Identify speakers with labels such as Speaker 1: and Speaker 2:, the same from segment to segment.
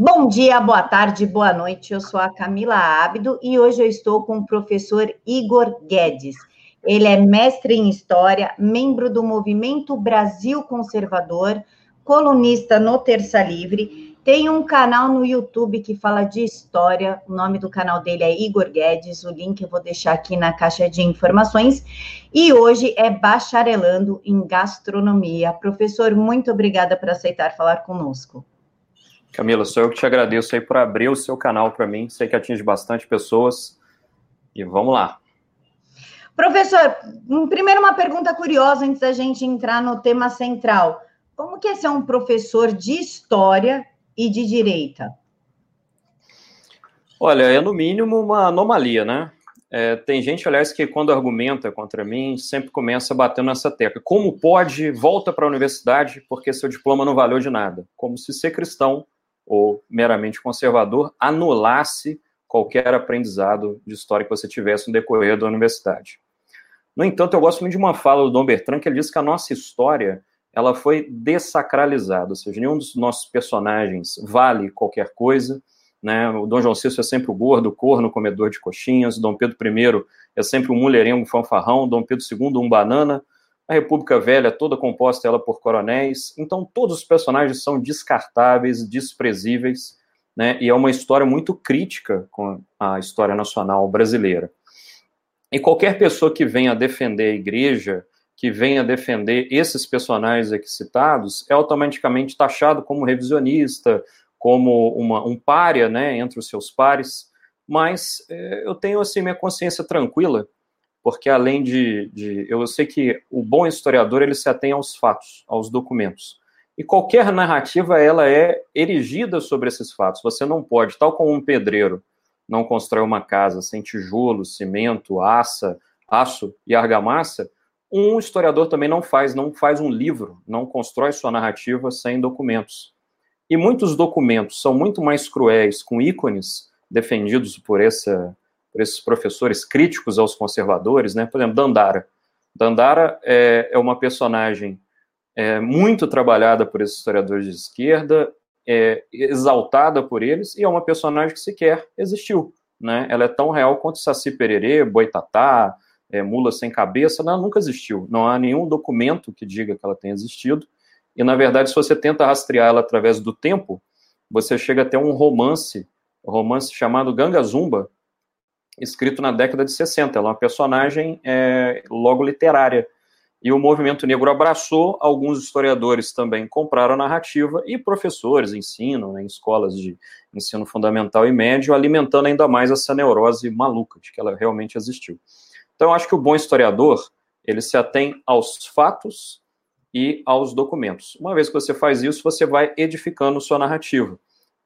Speaker 1: Bom dia, boa tarde, boa noite. Eu sou a Camila Ábido e hoje eu estou com o professor Igor Guedes. Ele é mestre em História, membro do Movimento Brasil Conservador, colunista no Terça Livre, tem um canal no YouTube que fala de história. O nome do canal dele é Igor Guedes. O link eu vou deixar aqui na caixa de informações. E hoje é bacharelando em gastronomia. Professor, muito obrigada por aceitar falar conosco.
Speaker 2: Camila, sou eu que te agradeço aí por abrir o seu canal para mim. Sei que atinge bastante pessoas. E vamos lá.
Speaker 1: Professor, primeiro uma pergunta curiosa antes da gente entrar no tema central. Como que é ser um professor de história e de direita?
Speaker 2: Olha, é no mínimo uma anomalia, né? É, tem gente, aliás, que quando argumenta contra mim, sempre começa batendo nessa tecla. Como pode, volta para a universidade porque seu diploma não valeu de nada? Como se ser cristão ou meramente conservador anulasse qualquer aprendizado de história que você tivesse no decorrer da universidade. No entanto, eu gosto muito de uma fala do Dom Bertrand, que ele diz que a nossa história ela foi desacralizada, ou seja, nenhum dos nossos personagens vale qualquer coisa, né? O Dom João VI é sempre o gordo, o corno, comedor de coxinhas, o Dom Pedro I é sempre um mulherengo fanfarrão, o Dom Pedro II um banana, a República Velha é toda composta ela por coronéis, então todos os personagens são descartáveis, desprezíveis, né? E é uma história muito crítica com a história nacional brasileira. E qualquer pessoa que venha defender a igreja, que venha defender esses personagens aqui citados, é automaticamente taxado como revisionista, como uma, um párea, né, entre os seus pares. Mas é, eu tenho assim minha consciência tranquila porque além de, de, eu sei que o bom historiador ele se atém aos fatos, aos documentos. E qualquer narrativa ela é erigida sobre esses fatos. Você não pode, tal como um pedreiro não constrói uma casa sem tijolo, cimento, aça, aço e argamassa, um historiador também não faz, não faz um livro, não constrói sua narrativa sem documentos. E muitos documentos são muito mais cruéis com ícones defendidos por essa por esses professores críticos aos conservadores, né? Por exemplo, Dandara. Dandara é, é uma personagem é, muito trabalhada por esses historiadores de esquerda, é, exaltada por eles, e é uma personagem que sequer existiu, né? Ela é tão real quanto Saci Pererê, Boitatá, é, Mula Sem Cabeça, ela nunca existiu. Não há nenhum documento que diga que ela tenha existido, e, na verdade, se você tenta rastrear ela através do tempo, você chega até um romance, um romance chamado Ganga Zumba, escrito na década de 60. Ela é uma personagem é, logo literária. E o movimento negro abraçou, alguns historiadores também compraram a narrativa e professores ensinam né, em escolas de ensino fundamental e médio, alimentando ainda mais essa neurose maluca de que ela realmente existiu. Então, acho que o bom historiador, ele se atém aos fatos e aos documentos. Uma vez que você faz isso, você vai edificando sua narrativa.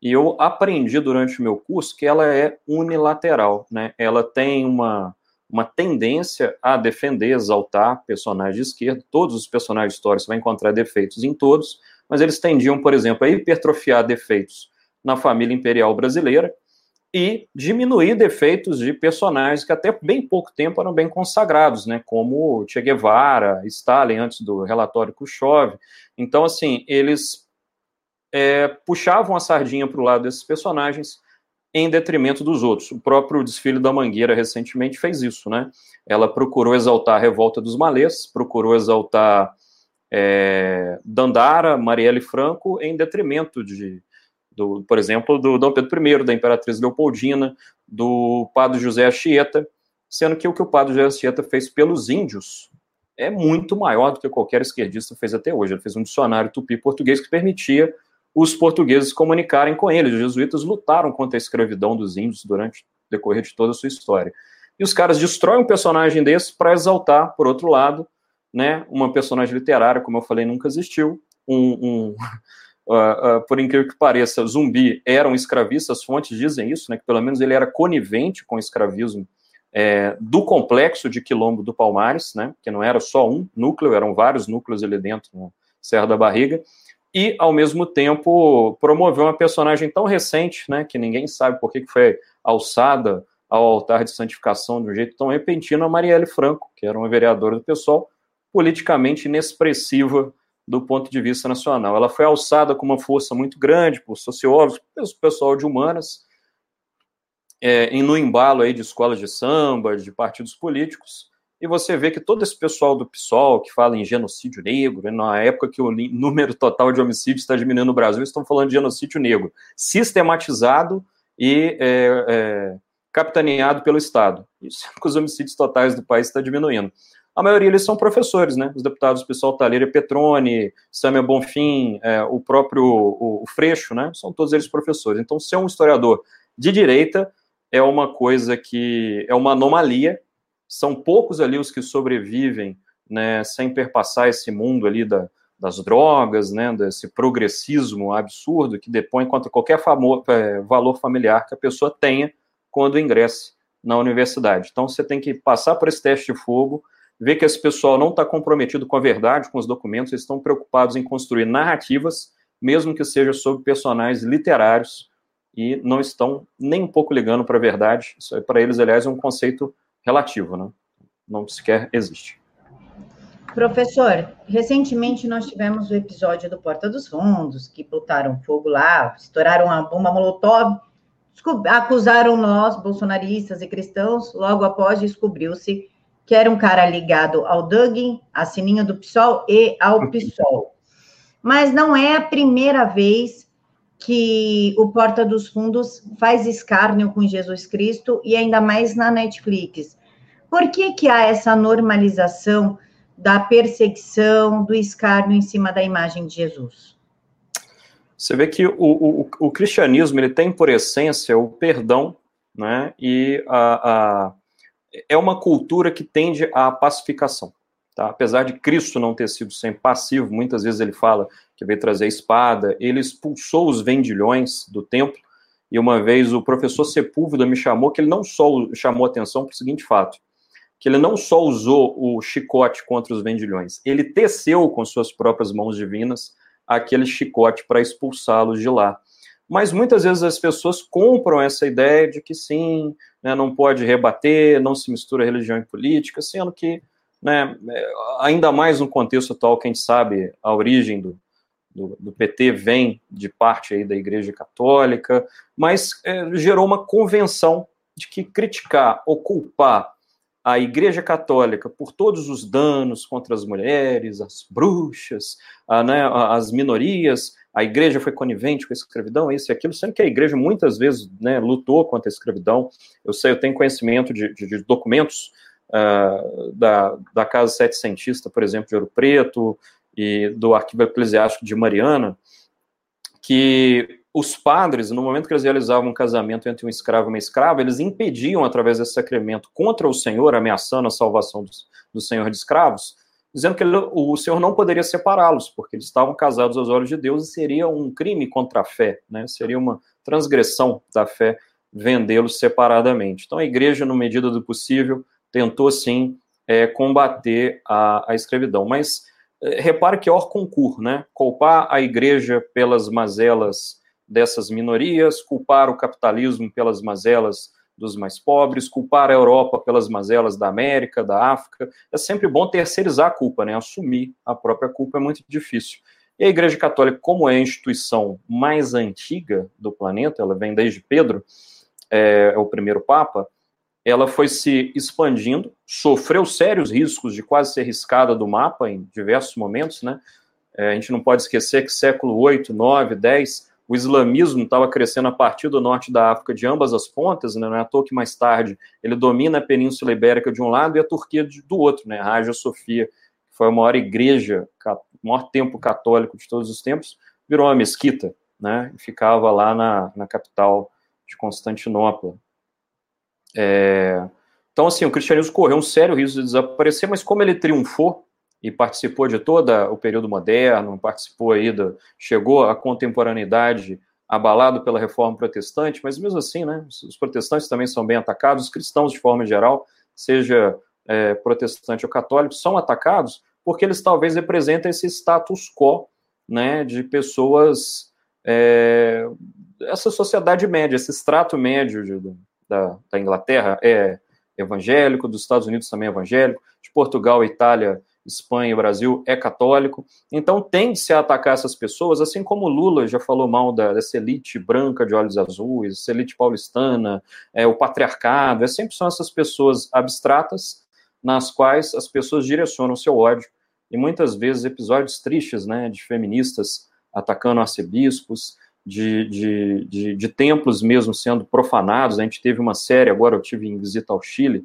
Speaker 2: E eu aprendi durante o meu curso que ela é unilateral, né? Ela tem uma, uma tendência a defender, exaltar personagens de esquerda. Todos os personagens históricos vão encontrar defeitos em todos, mas eles tendiam, por exemplo, a hipertrofiar defeitos na família imperial brasileira e diminuir defeitos de personagens que até bem pouco tempo eram bem consagrados, né, como Che Guevara, Stalin antes do relatório Khrushchev. Então, assim, eles é, puxavam a sardinha para o lado desses personagens em detrimento dos outros. O próprio desfile da Mangueira recentemente fez isso, né? Ela procurou exaltar a revolta dos malês, procurou exaltar é, Dandara, Marielle Franco, em detrimento de, do, por exemplo, do Dom Pedro I, da Imperatriz Leopoldina, do Padre José Achieta, sendo que o que o Padre José Achieta fez pelos índios é muito maior do que qualquer esquerdista fez até hoje. Ele fez um dicionário tupi-português que permitia os portugueses comunicarem com eles. Os jesuítas lutaram contra a escravidão dos índios durante o decorrer de toda a sua história. E os caras destroem um personagem desse para exaltar, por outro lado, né, uma personagem literária, como eu falei, nunca existiu. Um, um uh, uh, por incrível que pareça, Zumbi era um escravista, as fontes dizem isso, né, que pelo menos ele era conivente com o escravismo é, do complexo de Quilombo do Palmares, né, que não era só um núcleo, eram vários núcleos ali dentro, no Serra da Barriga, e, ao mesmo tempo, promoveu uma personagem tão recente, né, que ninguém sabe por que foi alçada ao altar de santificação de um jeito tão repentino, a Marielle Franco, que era uma vereadora do pessoal, politicamente inexpressiva do ponto de vista nacional. Ela foi alçada com uma força muito grande por sociólogos, pelo pessoal de humanas, é, no embalo aí de escolas de samba, de partidos políticos, e você vê que todo esse pessoal do PSOL que fala em genocídio negro, na época que o número total de homicídios está diminuindo no Brasil, estão falando de genocídio negro, sistematizado e é, é, capitaneado pelo Estado. Isso é que os homicídios totais do país estão diminuindo. A maioria eles são professores, né? Os deputados, pessoal Talheira Petrone, Samia Bonfim, é, o próprio o, o Freixo, né? São todos eles professores. Então, ser um historiador de direita é uma coisa que é uma anomalia são poucos ali os que sobrevivem, né, sem perpassar esse mundo ali da, das drogas, né, desse progressismo absurdo que depõe contra qualquer famo, é, valor familiar que a pessoa tenha quando ingresse na universidade. Então, você tem que passar por esse teste de fogo, ver que esse pessoal não está comprometido com a verdade, com os documentos, eles estão preocupados em construir narrativas, mesmo que seja sobre personagens literários, e não estão nem um pouco ligando para a verdade. Isso, para eles, aliás, é um conceito relativo, né? não sequer existe.
Speaker 1: Professor, recentemente nós tivemos o episódio do Porta dos Fundos, que botaram fogo lá, estouraram a bomba molotov, acusaram nós, bolsonaristas e cristãos, logo após descobriu-se que era um cara ligado ao Dugin, a Sininho do PSOL e ao PSOL. Mas não é a primeira vez que o Porta dos Fundos faz escárnio com Jesus Cristo e ainda mais na Netflix. Por que, que há essa normalização da perseguição, do escárnio em cima da imagem de Jesus?
Speaker 2: Você vê que o, o, o cristianismo ele tem por essência o perdão, né? E a, a, é uma cultura que tende à pacificação. Tá? Apesar de Cristo não ter sido sempre passivo, muitas vezes ele fala que veio trazer a espada, ele expulsou os vendilhões do templo, e uma vez o professor Sepúlveda me chamou, que ele não só chamou atenção para o seguinte fato, que ele não só usou o chicote contra os vendilhões, ele teceu com suas próprias mãos divinas aquele chicote para expulsá-los de lá. Mas muitas vezes as pessoas compram essa ideia de que sim, né, não pode rebater, não se mistura religião e política, sendo que, né, ainda mais no contexto atual que a gente sabe a origem do, do, do, PT vem de parte aí da Igreja Católica, mas é, gerou uma convenção de que criticar ou culpar a Igreja Católica por todos os danos contra as mulheres, as bruxas, a, né, as minorias, a Igreja foi conivente com a escravidão, isso e aquilo, sendo que a Igreja muitas vezes né, lutou contra a escravidão. Eu sei, eu tenho conhecimento de, de, de documentos uh, da, da Casa Setecentista, por exemplo, de Ouro Preto, e do arquivo eclesiástico de Mariana, que os padres, no momento que eles realizavam um casamento entre um escravo e uma escrava, eles impediam, através desse sacramento, contra o Senhor, ameaçando a salvação do, do Senhor de escravos, dizendo que ele, o Senhor não poderia separá-los, porque eles estavam casados aos olhos de Deus e seria um crime contra a fé, né? seria uma transgressão da fé vendê-los separadamente. Então a igreja, na medida do possível, tentou sim é, combater a, a escravidão, mas é, repare que hors concur, né? Culpar a igreja pelas mazelas dessas minorias, culpar o capitalismo pelas mazelas dos mais pobres, culpar a Europa pelas mazelas da América, da África. É sempre bom terceirizar a culpa, né? Assumir a própria culpa é muito difícil. E a Igreja Católica, como é a instituição mais antiga do planeta, ela vem desde Pedro, é, é o primeiro Papa, ela foi se expandindo, sofreu sérios riscos de quase ser riscada do mapa em diversos momentos, né? É, a gente não pode esquecer que século 8, 9, 10, o islamismo estava crescendo a partir do norte da África de ambas as pontas, né? não é à toa que mais tarde ele domina a Península Ibérica de um lado e a Turquia do outro, né? a Sofia, que foi a maior igreja, o maior templo católico de todos os tempos, virou uma mesquita, né? e ficava lá na, na capital de Constantinopla. É... Então, assim, o cristianismo correu um sério risco de desaparecer, mas como ele triunfou e participou de todo o período moderno, participou aí, do, chegou à contemporaneidade abalado pela reforma protestante, mas mesmo assim, né, os protestantes também são bem atacados, os cristãos de forma geral, seja é, protestante ou católico, são atacados porque eles talvez representem esse status quo, né, de pessoas, é, essa sociedade média, esse extrato médio da, da Inglaterra é evangélico, dos Estados Unidos também é evangélico, de Portugal Itália Espanha Brasil é católico. Então tende-se a atacar essas pessoas, assim como Lula já falou mal da, dessa elite branca de olhos azuis, essa elite paulistana, é, o patriarcado, é sempre são essas pessoas abstratas nas quais as pessoas direcionam seu ódio. E muitas vezes episódios tristes né, de feministas atacando arcebispos, de, de, de, de templos mesmo sendo profanados. A gente teve uma série, agora eu tive em visita ao Chile,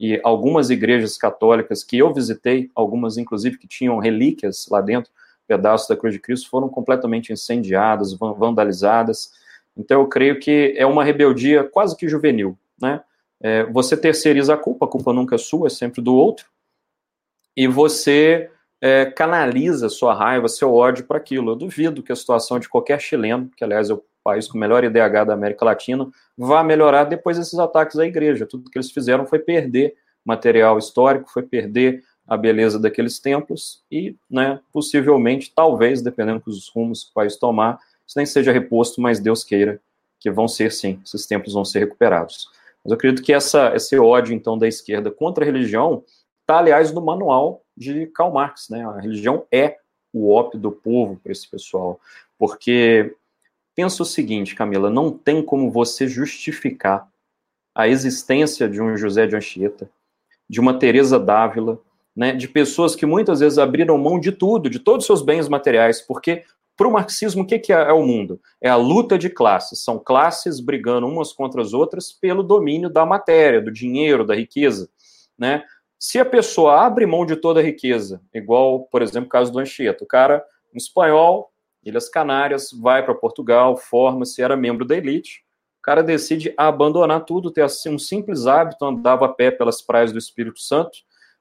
Speaker 2: e algumas igrejas católicas que eu visitei, algumas inclusive que tinham relíquias lá dentro, pedaços da cruz de Cristo, foram completamente incendiadas, vandalizadas. Então eu creio que é uma rebeldia quase que juvenil, né? É, você terceiriza a culpa, a culpa nunca é sua, é sempre do outro, e você é, canaliza sua raiva, seu ódio para aquilo. Eu duvido que a situação de qualquer chileno, que aliás é o país com o melhor IDH da América Latina, vá melhorar depois desses ataques à igreja. Tudo que eles fizeram foi perder material histórico, foi perder a beleza daqueles templos e, né, possivelmente, talvez, dependendo dos rumos que o país tomar, isso nem seja reposto, mas Deus queira que vão ser sim, esses templos vão ser recuperados. Mas eu acredito que essa, esse ódio, então, da esquerda contra a religião está, aliás, no manual de Karl Marx, né? A religião é o ópio do povo para esse pessoal, porque pensa o seguinte, Camila, não tem como você justificar a existência de um José de Anchieta, de uma Teresa Dávila, né, de pessoas que muitas vezes abriram mão de tudo, de todos os seus bens materiais, porque para o marxismo, o que, que é, é o mundo? É a luta de classes. São classes brigando umas contra as outras pelo domínio da matéria, do dinheiro, da riqueza. Né? Se a pessoa abre mão de toda a riqueza, igual, por exemplo, o caso do Anchieta, o cara, um espanhol, Ilhas Canárias, vai para Portugal, forma-se, era membro da elite, o cara decide abandonar tudo, ter assim, um simples hábito, andava a pé pelas praias do Espírito Santo,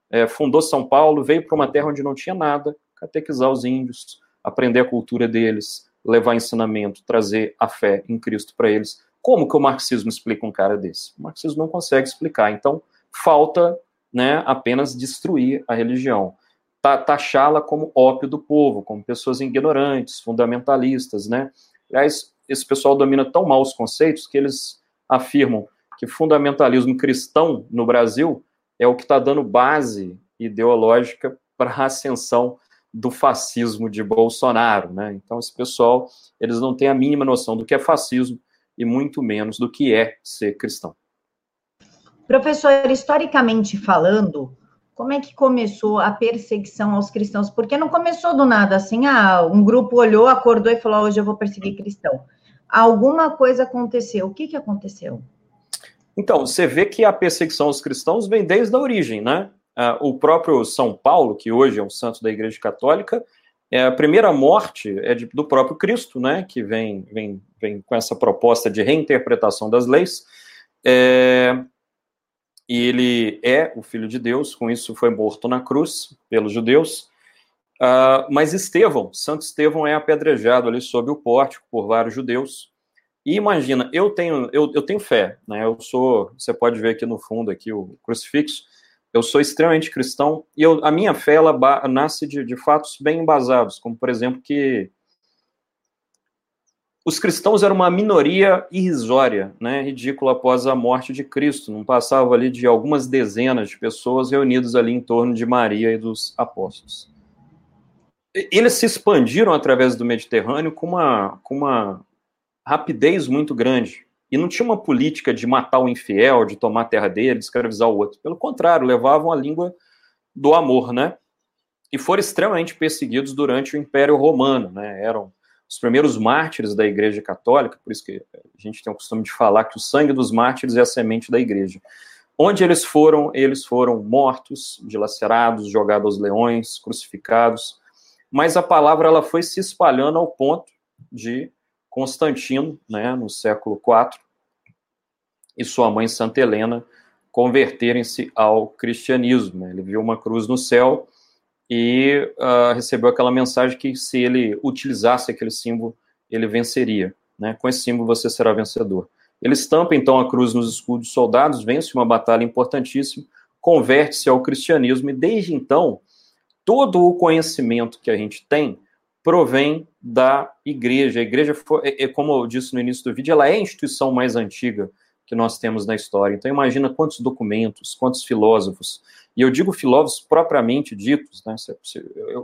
Speaker 2: é, fundou São Paulo, veio para uma terra onde não tinha nada, catequizar os índios, aprender a cultura deles, levar ensinamento, trazer a fé em Cristo para eles. Como que o marxismo explica um cara desse? O marxismo não consegue explicar. Então, falta né, apenas destruir a religião. Taxá-la como ópio do povo, como pessoas ignorantes, fundamentalistas, né? Aliás, esse pessoal domina tão mal os conceitos que eles afirmam que fundamentalismo cristão no Brasil é o que está dando base ideológica para a ascensão do fascismo de Bolsonaro, né? Então, esse pessoal, eles não têm a mínima noção do que é fascismo e muito menos do que é ser cristão.
Speaker 1: Professor, historicamente falando, como é que começou a perseguição aos cristãos? Porque não começou do nada assim, ah, um grupo olhou, acordou e falou, hoje eu vou perseguir cristão. Alguma coisa aconteceu. O que, que aconteceu?
Speaker 2: Então, você vê que a perseguição aos cristãos vem desde a origem, né? Ah, o próprio São Paulo, que hoje é um santo da Igreja Católica, é a primeira morte é de, do próprio Cristo, né? Que vem, vem, vem com essa proposta de reinterpretação das leis. É, e ele é o Filho de Deus, com isso foi morto na cruz pelos judeus. Uh, mas Estevão, Santo Estevão é apedrejado ali sob o pórtico por vários judeus. E imagina, eu tenho, eu, eu tenho fé, né? Eu sou, você pode ver aqui no fundo aqui o crucifixo. Eu sou extremamente cristão e eu, a minha fé ela nasce de, de fatos bem embasados, como por exemplo que os cristãos eram uma minoria irrisória, né, ridícula após a morte de Cristo. Não passava ali de algumas dezenas de pessoas reunidas ali em torno de Maria e dos apóstolos. Eles se expandiram através do Mediterrâneo com uma, com uma rapidez muito grande. E não tinha uma política de matar o infiel, de tomar a terra dele, de escravizar o outro. Pelo contrário, levavam a língua do amor, né? E foram extremamente perseguidos durante o Império Romano, né? Eram os primeiros mártires da Igreja Católica, por isso que a gente tem o costume de falar que o sangue dos mártires é a semente da Igreja. Onde eles foram, eles foram mortos, dilacerados, jogados aos leões, crucificados. Mas a palavra ela foi se espalhando ao ponto de Constantino, né, no século IV, e sua mãe Santa Helena converterem-se ao cristianismo. Ele viu uma cruz no céu e uh, recebeu aquela mensagem que se ele utilizasse aquele símbolo, ele venceria. Né? Com esse símbolo você será vencedor. Ele estampa então a cruz nos escudos dos soldados, vence uma batalha importantíssima, converte-se ao cristianismo e desde então todo o conhecimento que a gente tem provém da igreja. A igreja, foi, é, é, como eu disse no início do vídeo, ela é a instituição mais antiga que nós temos na história. Então imagina quantos documentos, quantos filósofos, e eu digo filósofos propriamente ditos, né,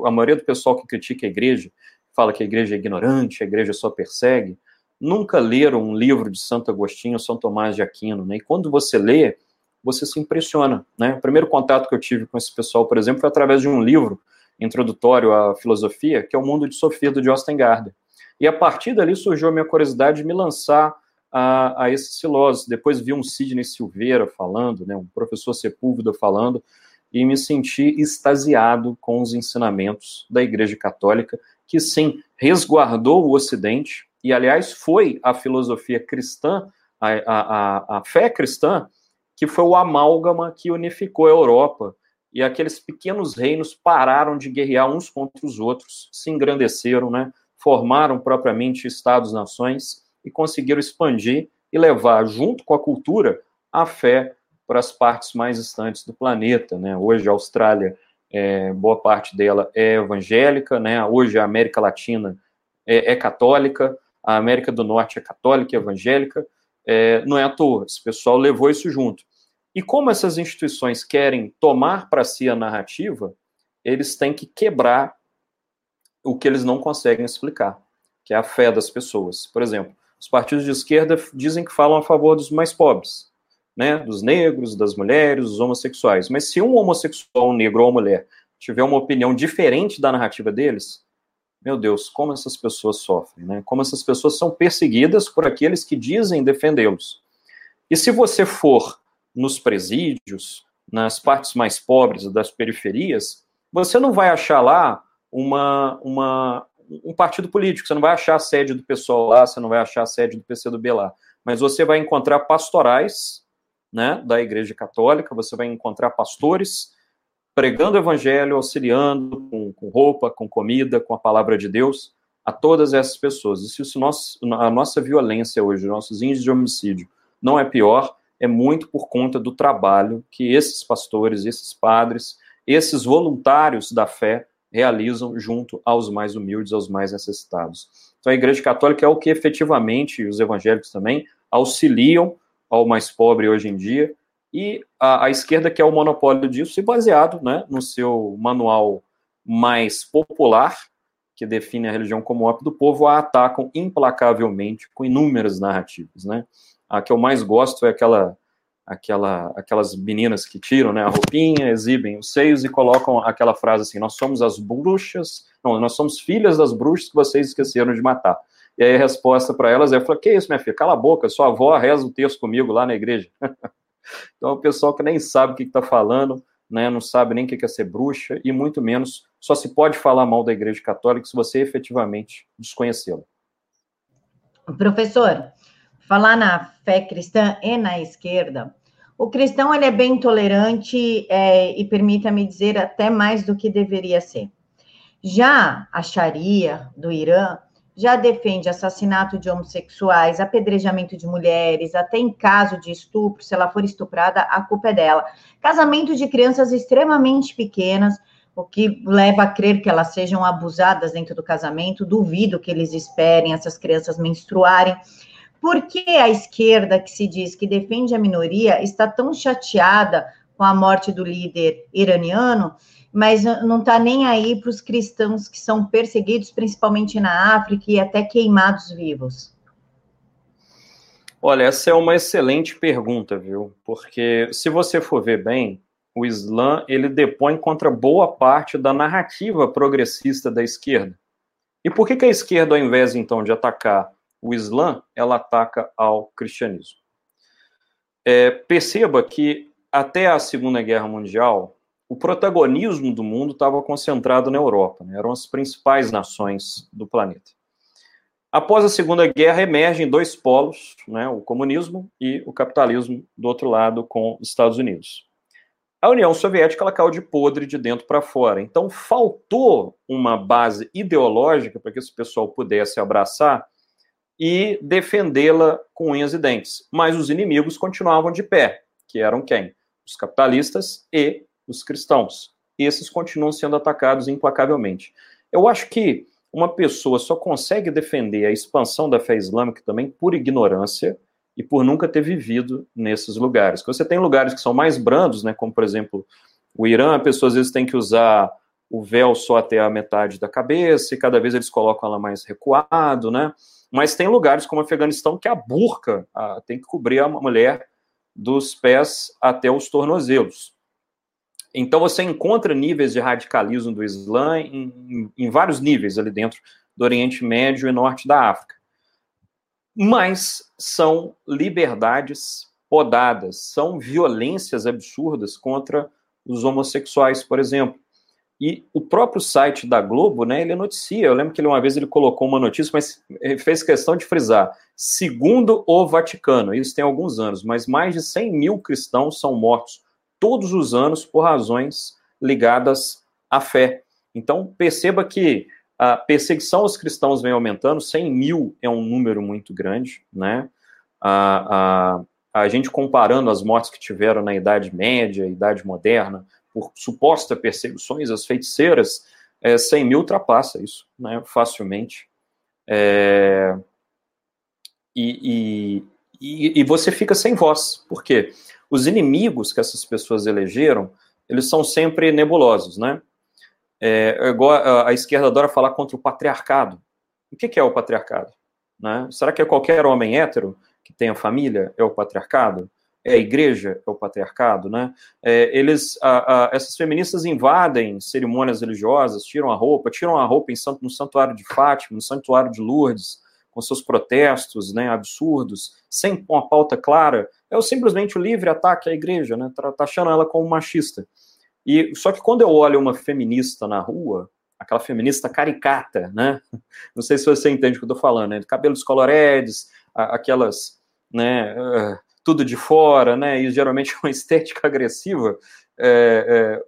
Speaker 2: a maioria do pessoal que critica a igreja, fala que a igreja é ignorante, a igreja só persegue, nunca leram um livro de Santo Agostinho ou São Tomás de Aquino, né? E quando você lê, você se impressiona, né? O primeiro contato que eu tive com esse pessoal, por exemplo, foi através de um livro introdutório à filosofia, que é o Mundo de Sofia, do Justin. E a partir dali surgiu a minha curiosidade de me lançar a, a esses filósofos. Depois vi um Sidney Silveira falando, né, um professor Sepúlveda falando, e me senti extasiado com os ensinamentos da Igreja Católica, que sim, resguardou o Ocidente, e aliás foi a filosofia cristã, a, a, a fé cristã, que foi o amálgama que unificou a Europa. E aqueles pequenos reinos pararam de guerrear uns contra os outros, se engrandeceram, né? formaram propriamente estados-nações e conseguiram expandir e levar, junto com a cultura, a fé para as partes mais distantes do planeta. Né? Hoje a Austrália, é, boa parte dela é evangélica, né? hoje a América Latina é, é católica, a América do Norte é católica e evangélica, é, não é à toa, esse pessoal levou isso junto. E como essas instituições querem tomar para si a narrativa, eles têm que quebrar o que eles não conseguem explicar, que é a fé das pessoas. Por exemplo, os partidos de esquerda dizem que falam a favor dos mais pobres, né, dos negros, das mulheres, dos homossexuais. Mas se um homossexual, um negro ou uma mulher tiver uma opinião diferente da narrativa deles, meu Deus, como essas pessoas sofrem, né? Como essas pessoas são perseguidas por aqueles que dizem defendê-los. E se você for nos presídios, nas partes mais pobres das periferias, você não vai achar lá uma, uma, um partido político. Você não vai achar a sede do pessoal lá, você não vai achar a sede do PCdoB lá. Mas você vai encontrar pastorais né, da Igreja Católica, você vai encontrar pastores pregando o evangelho, auxiliando com, com, roupa, com comida, com a palavra de Deus a todas essas pessoas. E se isso nosso, a nossa violência hoje, nossos índices de homicídio não é pior, é muito por conta do trabalho que esses pastores, esses padres, esses voluntários da fé realizam junto aos mais humildes, aos mais necessitados. Então, a Igreja Católica é o que efetivamente os evangélicos também auxiliam ao mais pobre hoje em dia, e a, a esquerda quer o monopólio disso, e baseado né, no seu manual mais popular, que define a religião como ópio do povo, a atacam implacavelmente com inúmeras narrativas. Né? A que eu mais gosto é aquela aquela, aquelas meninas que tiram né, a roupinha, exibem os seios e colocam aquela frase assim: Nós somos as bruxas, não, nós somos filhas das bruxas que vocês esqueceram de matar. E aí a resposta para elas é: eu Que isso, minha filha? Cala a boca, sua avó reza o texto comigo lá na igreja. então, o pessoal que nem sabe o que está falando, né, não sabe nem o que é ser bruxa, e muito menos só se pode falar mal da igreja católica se você efetivamente desconhecê-la.
Speaker 1: Professor, falar na fé cristã e na esquerda, o cristão ele é bem tolerante é, e permita-me dizer até mais do que deveria ser. Já a Sharia do Irã já defende assassinato de homossexuais, apedrejamento de mulheres, até em caso de estupro, se ela for estuprada, a culpa é dela. Casamento de crianças extremamente pequenas, o que leva a crer que elas sejam abusadas dentro do casamento. Duvido que eles esperem essas crianças menstruarem. Por que a esquerda, que se diz que defende a minoria, está tão chateada com a morte do líder iraniano, mas não está nem aí para os cristãos que são perseguidos, principalmente na África, e até queimados vivos?
Speaker 2: Olha, essa é uma excelente pergunta, viu? Porque se você for ver bem, o Islã ele depõe contra boa parte da narrativa progressista da esquerda. E por que, que a esquerda, ao invés então de atacar o Islã, ela ataca ao cristianismo. É, perceba que até a Segunda Guerra Mundial, o protagonismo do mundo estava concentrado na Europa, né? eram as principais nações do planeta. Após a Segunda Guerra, emergem dois polos, né? o comunismo e o capitalismo, do outro lado, com os Estados Unidos. A União Soviética ela caiu de podre de dentro para fora. Então, faltou uma base ideológica para que esse pessoal pudesse abraçar e defendê-la com unhas e dentes. Mas os inimigos continuavam de pé, que eram quem? Os capitalistas e os cristãos. Esses continuam sendo atacados implacavelmente. Eu acho que uma pessoa só consegue defender a expansão da fé islâmica também por ignorância e por nunca ter vivido nesses lugares. Você tem lugares que são mais brandos, né, como por exemplo O Irã, a pessoa às vezes tem que usar o véu só até a metade da cabeça, e cada vez eles colocam ela mais recuado, né? Mas tem lugares como Afeganistão que a burca a, tem que cobrir a mulher dos pés até os tornozelos. Então você encontra níveis de radicalismo do Islã em, em, em vários níveis ali dentro do Oriente Médio e Norte da África. Mas são liberdades podadas, são violências absurdas contra os homossexuais, por exemplo. E o próprio site da Globo, né, ele noticia. Eu lembro que ele, uma vez ele colocou uma notícia, mas fez questão de frisar. Segundo o Vaticano, isso tem alguns anos, mas mais de 100 mil cristãos são mortos todos os anos por razões ligadas à fé. Então, perceba que a perseguição aos cristãos vem aumentando, 100 mil é um número muito grande, né? A, a, a gente comparando as mortes que tiveram na Idade Média, Idade Moderna, por suposta perseguições às feiticeiras, é, 100 mil ultrapassa isso, né? Facilmente. É, e, e, e você fica sem voz. Por quê? Os inimigos que essas pessoas elegeram, eles são sempre nebulosos, né? É, é, igual a, esquerda adora falar contra o patriarcado. O que, que é o patriarcado? Né? Será que é qualquer homem hétero que tenha família é o patriarcado? É a igreja é o patriarcado, né? É, eles, a, a, essas feministas invadem cerimônias religiosas, tiram a roupa, tiram a roupa em santo, no santuário de Fátima, no santuário de Lourdes, com seus protestos, né, absurdos, sem uma pauta clara. É simplesmente o livre ataque à igreja, né? Taxando ela como machista. E só que quando eu olho uma feminista na rua, aquela feminista caricata, né? Não sei se você entende o que eu tô falando, né? Cabelos coloredes, aquelas, né? Uh, tudo de fora, né? E geralmente uma estética agressiva. É, é,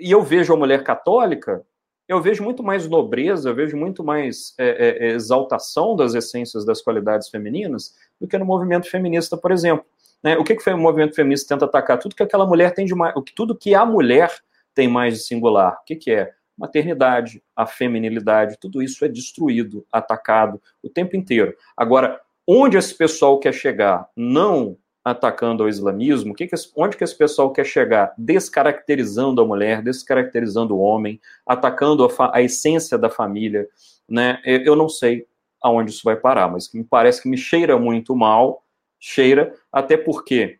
Speaker 2: e eu vejo a mulher católica, eu vejo muito mais nobreza, eu vejo muito mais é, é, é, exaltação das essências das qualidades femininas do que no movimento feminista, por exemplo. Né? O que, que o movimento feminista tenta atacar? Tudo que aquela mulher tem de mais, tudo que a mulher tem mais de singular. O que, que é? Maternidade, a feminilidade, tudo isso é destruído, atacado o tempo inteiro. Agora, onde esse pessoal quer chegar? Não atacando o islamismo, que que, onde que esse pessoal quer chegar? Descaracterizando a mulher, descaracterizando o homem, atacando a, a essência da família, né? Eu não sei aonde isso vai parar, mas me parece que me cheira muito mal, cheira, até porque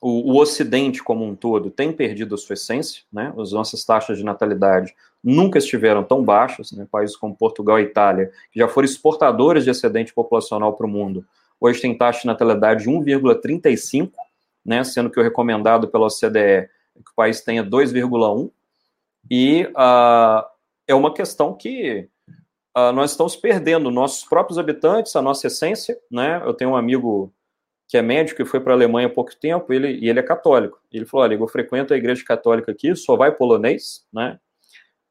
Speaker 2: o, o, Ocidente como um todo tem perdido a sua essência, né? As nossas taxas de natalidade nunca estiveram tão baixas, né? Países como Portugal e Itália, que já foram exportadores de excedente populacional para o mundo, hoje tem taxa de natalidade de 1,35, né? Sendo que o recomendado pela OCDE é que o país tenha 2,1, e uh, é uma questão que uh, nós estamos perdendo nossos próprios habitantes, a nossa essência, né? Eu tenho um amigo que é médico e foi para a Alemanha há pouco tempo, ele, e ele é católico. Ele falou: olha, eu frequento a igreja católica aqui, só vai polonês, né?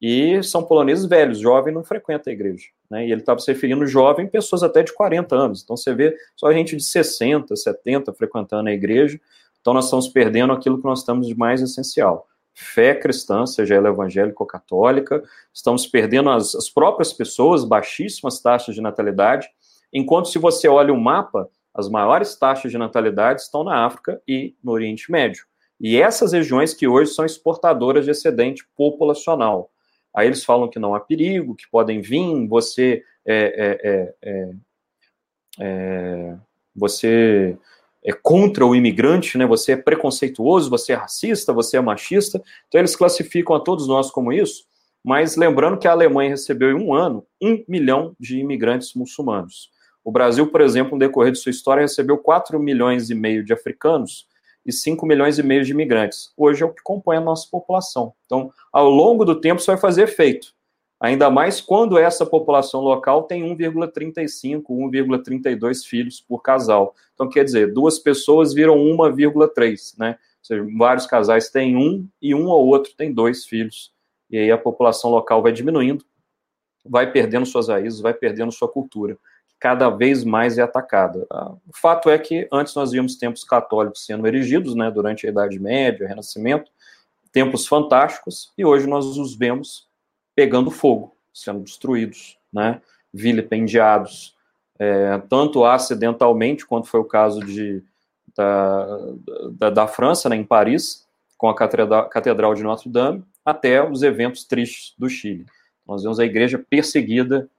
Speaker 2: E são poloneses velhos, jovem não frequenta a igreja. Né? E ele estava se referindo jovem, pessoas até de 40 anos. Então você vê só gente de 60, 70 frequentando a igreja. Então nós estamos perdendo aquilo que nós temos de mais essencial. Fé cristã, seja ela evangélica ou católica, estamos perdendo as, as próprias pessoas, baixíssimas taxas de natalidade, enquanto se você olha o mapa, as maiores taxas de natalidade estão na África e no Oriente Médio. E essas regiões que hoje são exportadoras de excedente populacional. Aí eles falam que não há perigo, que podem vir, você é, é, é, é, você é contra o imigrante, né? Você é preconceituoso, você é racista, você é machista. Então eles classificam a todos nós como isso. Mas lembrando que a Alemanha recebeu em um ano um milhão de imigrantes muçulmanos. O Brasil, por exemplo, no decorrer de sua história, recebeu 4 milhões e meio de africanos e 5 milhões e meio de imigrantes. Hoje é o que compõe a nossa população. Então, ao longo do tempo, isso vai fazer efeito. Ainda mais quando essa população local tem 1,35, 1,32 filhos por casal. Então, quer dizer, duas pessoas viram 1,3, né? Ou seja, vários casais têm um e um ou outro tem dois filhos. E aí a população local vai diminuindo, vai perdendo suas raízes, vai perdendo sua cultura cada vez mais é atacada. Ah, o fato é que antes nós víamos templos católicos sendo erigidos, né, durante a Idade Média, Renascimento, templos fantásticos, e hoje nós os vemos pegando fogo, sendo destruídos, né, vilipendiados, é, tanto acidentalmente, quanto foi o caso de, da, da, da França, né, em Paris, com a Catedral de Notre Dame, até os eventos tristes do Chile. Nós vemos a igreja perseguida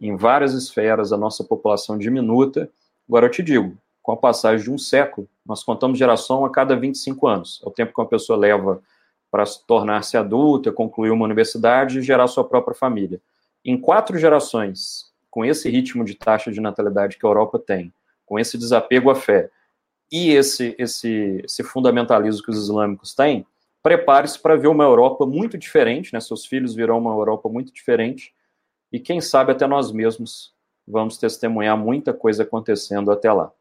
Speaker 2: em várias esferas, a nossa população diminuta. Agora eu te digo, com a passagem de um século, nós contamos geração a cada 25 anos. É o tempo que uma pessoa leva para tornar-se adulta, concluir uma universidade e gerar sua própria família. Em quatro gerações, com esse ritmo de taxa de natalidade que a Europa tem, com esse desapego à fé e esse, esse, esse fundamentalismo que os islâmicos têm, prepare-se para ver uma Europa muito diferente, né? seus filhos virão uma Europa muito diferente, e quem sabe até nós mesmos vamos testemunhar muita coisa acontecendo até lá.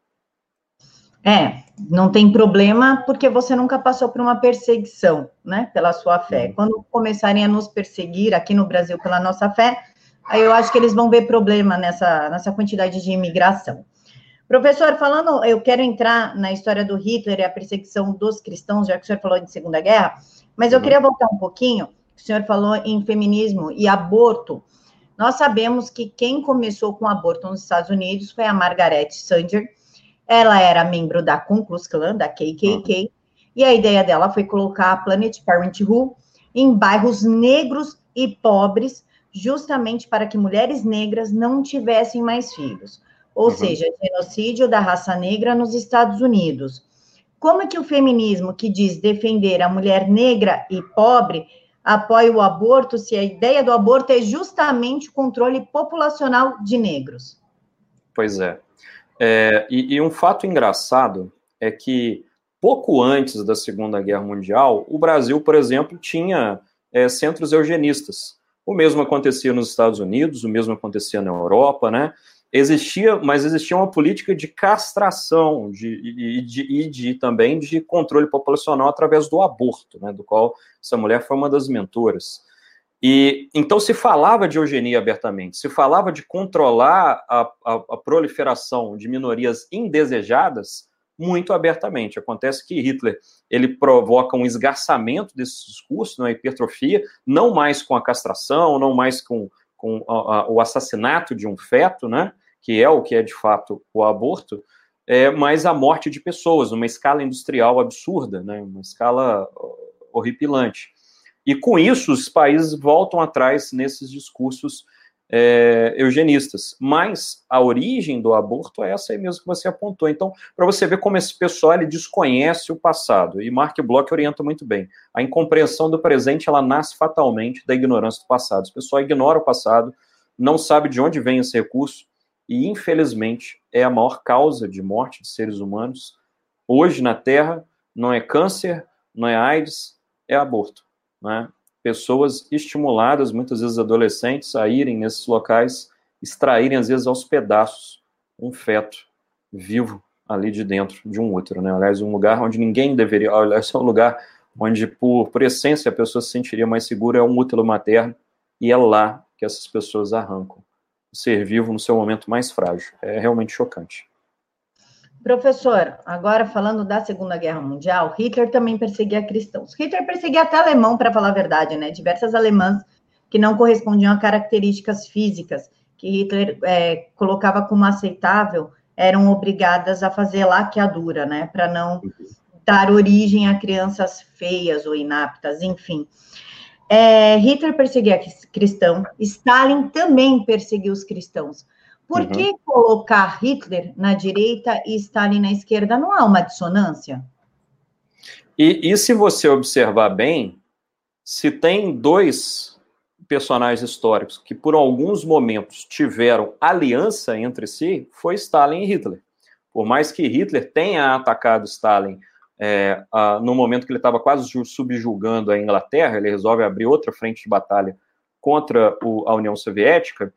Speaker 1: É, não tem problema porque você nunca passou por uma perseguição, né, pela sua fé. Uhum. Quando começarem a nos perseguir aqui no Brasil pela nossa fé, aí eu acho que eles vão ver problema nessa, nessa quantidade de imigração. Professor, falando, eu quero entrar na história do Hitler e a perseguição dos cristãos, já que o senhor falou de Segunda Guerra, mas eu uhum. queria voltar um pouquinho. O senhor falou em feminismo e aborto. Nós sabemos que quem começou com o aborto nos Estados Unidos foi a Margaret Sanger, ela era membro da Ku Klux Klan, da KKK, uhum. e a ideia dela foi colocar a Planet Parenthood em bairros negros e pobres, justamente para que mulheres negras não tivessem mais filhos. Ou uhum. seja, genocídio da raça negra nos Estados Unidos. Como é que o feminismo, que diz defender a mulher negra e pobre, apoia o aborto, se a ideia do aborto é justamente o controle populacional de negros?
Speaker 2: Pois é. É, e, e, um fato engraçado é que pouco antes da Segunda Guerra Mundial, o Brasil, por exemplo, tinha é, centros eugenistas. O mesmo acontecia nos Estados Unidos, o mesmo acontecia na Europa, né? Existia, mas existia uma política de castração de, e, de, e de, também de controle populacional através do aborto, né? Do qual essa mulher foi uma das mentoras. E então se falava de eugenia abertamente, se falava de controlar a, a, a, proliferação de minorias indesejadas muito abertamente. Acontece que Hitler ele provoca um esgarçamento desse discurso, uma hipertrofia, não mais com a castração, não mais com, com a, o assassinato de um feto, né, que é o que é de fato o aborto, é, mas a morte de pessoas, numa escala industrial absurda, né, uma escala horripilante. E com isso, os países voltam atrás nesses discursos é, eugenistas. Mas a origem do aborto é essa aí mesmo que você apontou. Então, para você ver como esse pessoal ele desconhece o passado. E Mark Bloch orienta muito bem. A incompreensão do presente ela nasce fatalmente da ignorância do passado. O pessoal ignora o passado, não sabe de onde vem esse recurso e, infelizmente, é a maior causa de morte de seres humanos hoje na Terra. Não é câncer, não é AIDS, é aborto né, pessoas estimuladas, muitas vezes adolescentes, a irem nesses locais, extraírem, às vezes, aos pedaços, um feto vivo ali de dentro de um útero. Né? Aliás, um lugar onde ninguém deveria. Aliás, é um lugar onde, por, por essência, a pessoa se sentiria mais segura, é um útero materno, e é lá que essas pessoas arrancam ser vivo no seu momento mais frágil. É realmente chocante.
Speaker 1: Professor, agora falando da Segunda Guerra Mundial, Hitler também perseguia cristãos. Hitler perseguia até alemão, para falar a verdade, né? Diversas alemãs que não correspondiam a características físicas que Hitler é, colocava como aceitável eram obrigadas a fazer laqueadura, né? Para não dar origem a crianças feias ou inaptas, enfim. É, Hitler perseguia cristão, Stalin também perseguiu os cristãos. Por uhum. que colocar Hitler na direita e Stalin na esquerda? Não há uma dissonância?
Speaker 2: E, e se você observar bem, se tem dois personagens históricos que por alguns momentos tiveram aliança entre si, foi Stalin e Hitler. Por mais que Hitler tenha atacado Stalin é, a, no momento que ele estava quase subjugando a Inglaterra, ele resolve abrir outra frente de batalha contra o, a União Soviética.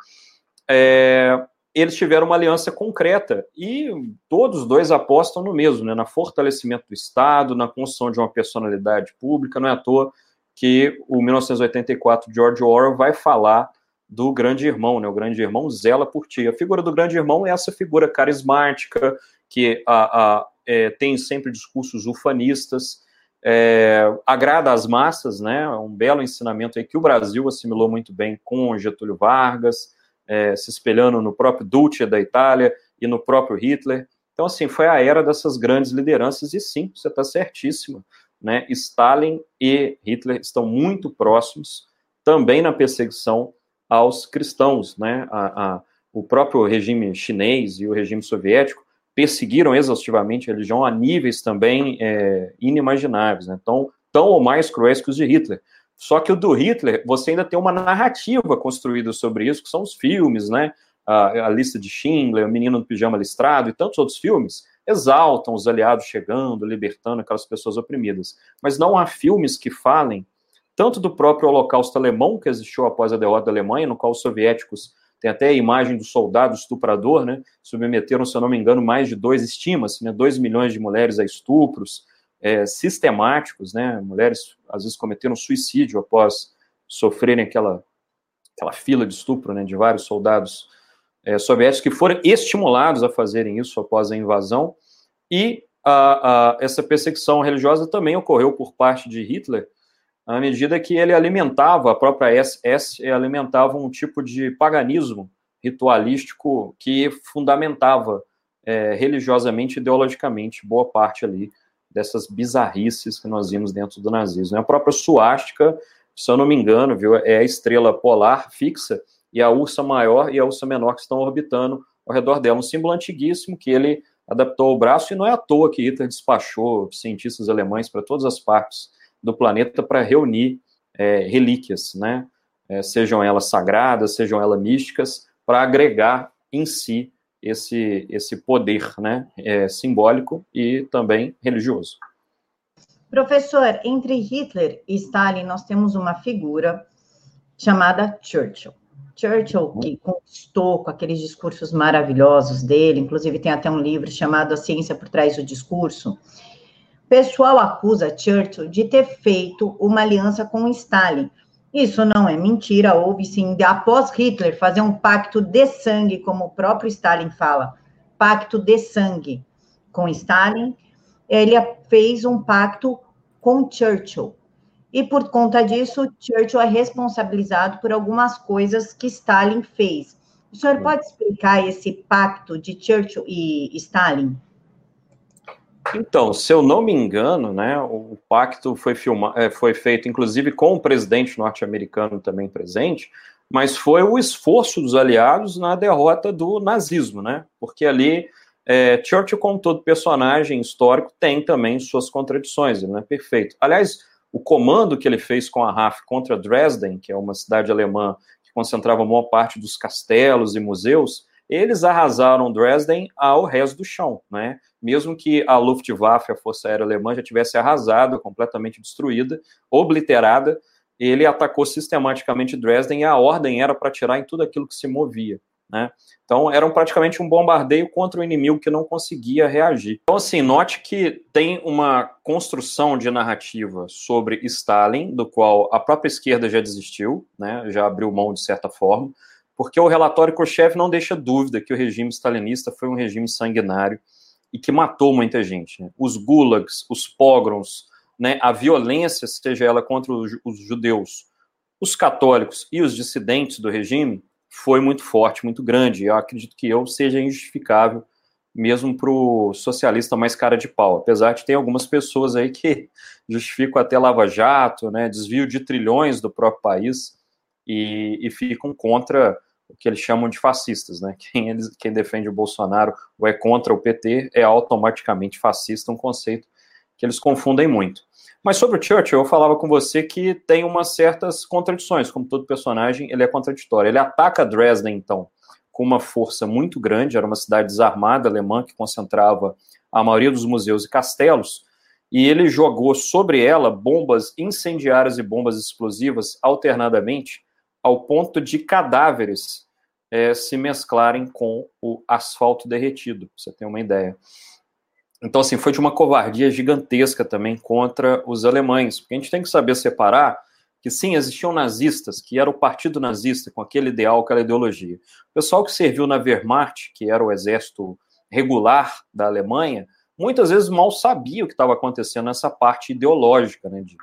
Speaker 2: É, eles tiveram uma aliança concreta e todos os dois apostam no mesmo, né, na fortalecimento do Estado, na construção de uma personalidade pública. Não é à toa que o 1984 George Orwell vai falar do grande irmão, né? O grande irmão zela por ti. A figura do grande irmão é essa figura carismática que a, a, é, tem sempre discursos ufanistas, é, agrada às massas, né? Um belo ensinamento aí que o Brasil assimilou muito bem com Getúlio Vargas é, se espelhando no próprio Duce da Itália e no próprio Hitler. Então, assim, foi a era dessas grandes lideranças, e sim, você está certíssima. né, Stalin e Hitler estão muito próximos, também na perseguição aos cristãos. Né? A, a, o próprio regime chinês e o regime soviético perseguiram exaustivamente a religião a níveis também é, inimagináveis, né? tão, tão ou mais cruéis que os de Hitler. Só que o do Hitler, você ainda tem uma narrativa construída sobre isso, que são os filmes, né? A, a lista de Schindler, o Menino do Pijama Listrado e tantos outros filmes, exaltam os aliados chegando, libertando aquelas pessoas oprimidas. Mas não há filmes que falem tanto do próprio Holocausto alemão, que existiu após a derrota da Alemanha, no qual os soviéticos tem até a imagem do soldado estuprador, né? Submeteram, se eu não me engano, mais de dois, estima-se, né? Dois milhões de mulheres a estupros é, sistemáticos, né? Mulheres, às vezes, cometeram suicídio após sofrerem aquela, aquela fila de estupro, né? De vários soldados é, soviéticos que foram estimulados a fazerem isso após a invasão. E a, a, essa perseguição religiosa também ocorreu por parte de Hitler, à medida que ele alimentava, a própria SS alimentava um tipo de paganismo ritualístico que fundamentava é, religiosamente, ideologicamente, boa parte ali dessas bizarrices que nós vimos dentro do nazismo. A própria suástica, se eu não me engano, viu, é a estrela polar fixa e a ursa maior e a ursa menor que estão orbitando ao redor dela. Um símbolo antiguíssimo que ele adaptou ao braço e não é à toa que Hitler despachou cientistas alemães para todas as partes do planeta para reunir é, relíquias, né? É, sejam elas sagradas, sejam elas místicas, para agregar em si esse, esse poder né, é, simbólico e também religioso.
Speaker 1: Professor, entre Hitler e Stalin, nós temos uma figura chamada Churchill. Churchill, que conquistou com aqueles discursos maravilhosos dele, inclusive tem até um livro chamado A Ciência por Trás do Discurso, pessoal acusa Churchill de ter feito uma aliança com Stalin. Isso não é mentira, houve sim, após Hitler fazer um pacto de sangue, como o próprio Stalin fala, pacto de sangue com Stalin, ele fez um pacto com Churchill. E por conta disso, Churchill é responsabilizado por algumas coisas que Stalin fez. O senhor pode explicar esse pacto de Churchill e Stalin?
Speaker 2: Então, se eu não me engano, né, o pacto foi, filma, é, foi feito, inclusive, com o presidente norte-americano também presente, mas foi o esforço dos aliados na derrota do nazismo, né? Porque ali é, Churchill, como todo personagem histórico, tem também suas contradições, ele não é perfeito. Aliás, o comando que ele fez com a RAF contra Dresden, que é uma cidade alemã que concentrava a maior parte dos castelos e museus, eles arrasaram Dresden ao resto do chão, né? Mesmo que a Luftwaffe, a Força Aérea Alemã, já tivesse arrasado, completamente destruída, obliterada, ele atacou sistematicamente Dresden e a ordem era para atirar em tudo aquilo que se movia. Né? Então, era praticamente um bombardeio contra o inimigo que não conseguia reagir. Então, assim, note que tem uma construção de narrativa sobre Stalin, do qual a própria esquerda já desistiu, né? já abriu mão de certa forma, porque o relatório Khrushchev não deixa dúvida que o regime stalinista foi um regime sanguinário e que matou muita gente. Né? Os gulags, os pogroms, né, a violência, seja ela contra os, judeus, os católicos e os dissidentes do regime, foi muito forte, muito grande. Eu acredito que eu seja injustificável, mesmo para o socialista mais cara de pau. Apesar de ter algumas pessoas aí que justificam até Lava-Jato, né, desvio de trilhões do próprio país e, e ficam contra que eles chamam de fascistas, né? Quem, eles, quem defende o Bolsonaro ou é contra o PT é automaticamente fascista, um conceito que eles confundem muito. Mas sobre o Churchill, eu falava com você que tem umas certas contradições, como todo personagem, ele é contraditório. Ele ataca Dresden, então, com uma força muito grande, era uma cidade desarmada alemã que concentrava a maioria dos museus e castelos, e ele jogou sobre ela bombas incendiárias e bombas explosivas alternadamente, ao ponto de cadáveres é, se mesclarem com o asfalto derretido, pra você ter uma ideia. Então, assim, foi de uma covardia gigantesca também contra os alemães, porque a gente tem que saber separar que sim, existiam nazistas, que era o partido nazista, com aquele ideal, aquela ideologia. O pessoal que serviu na Wehrmacht, que era o exército regular da Alemanha, muitas vezes mal sabia o que estava acontecendo nessa parte ideológica, né, de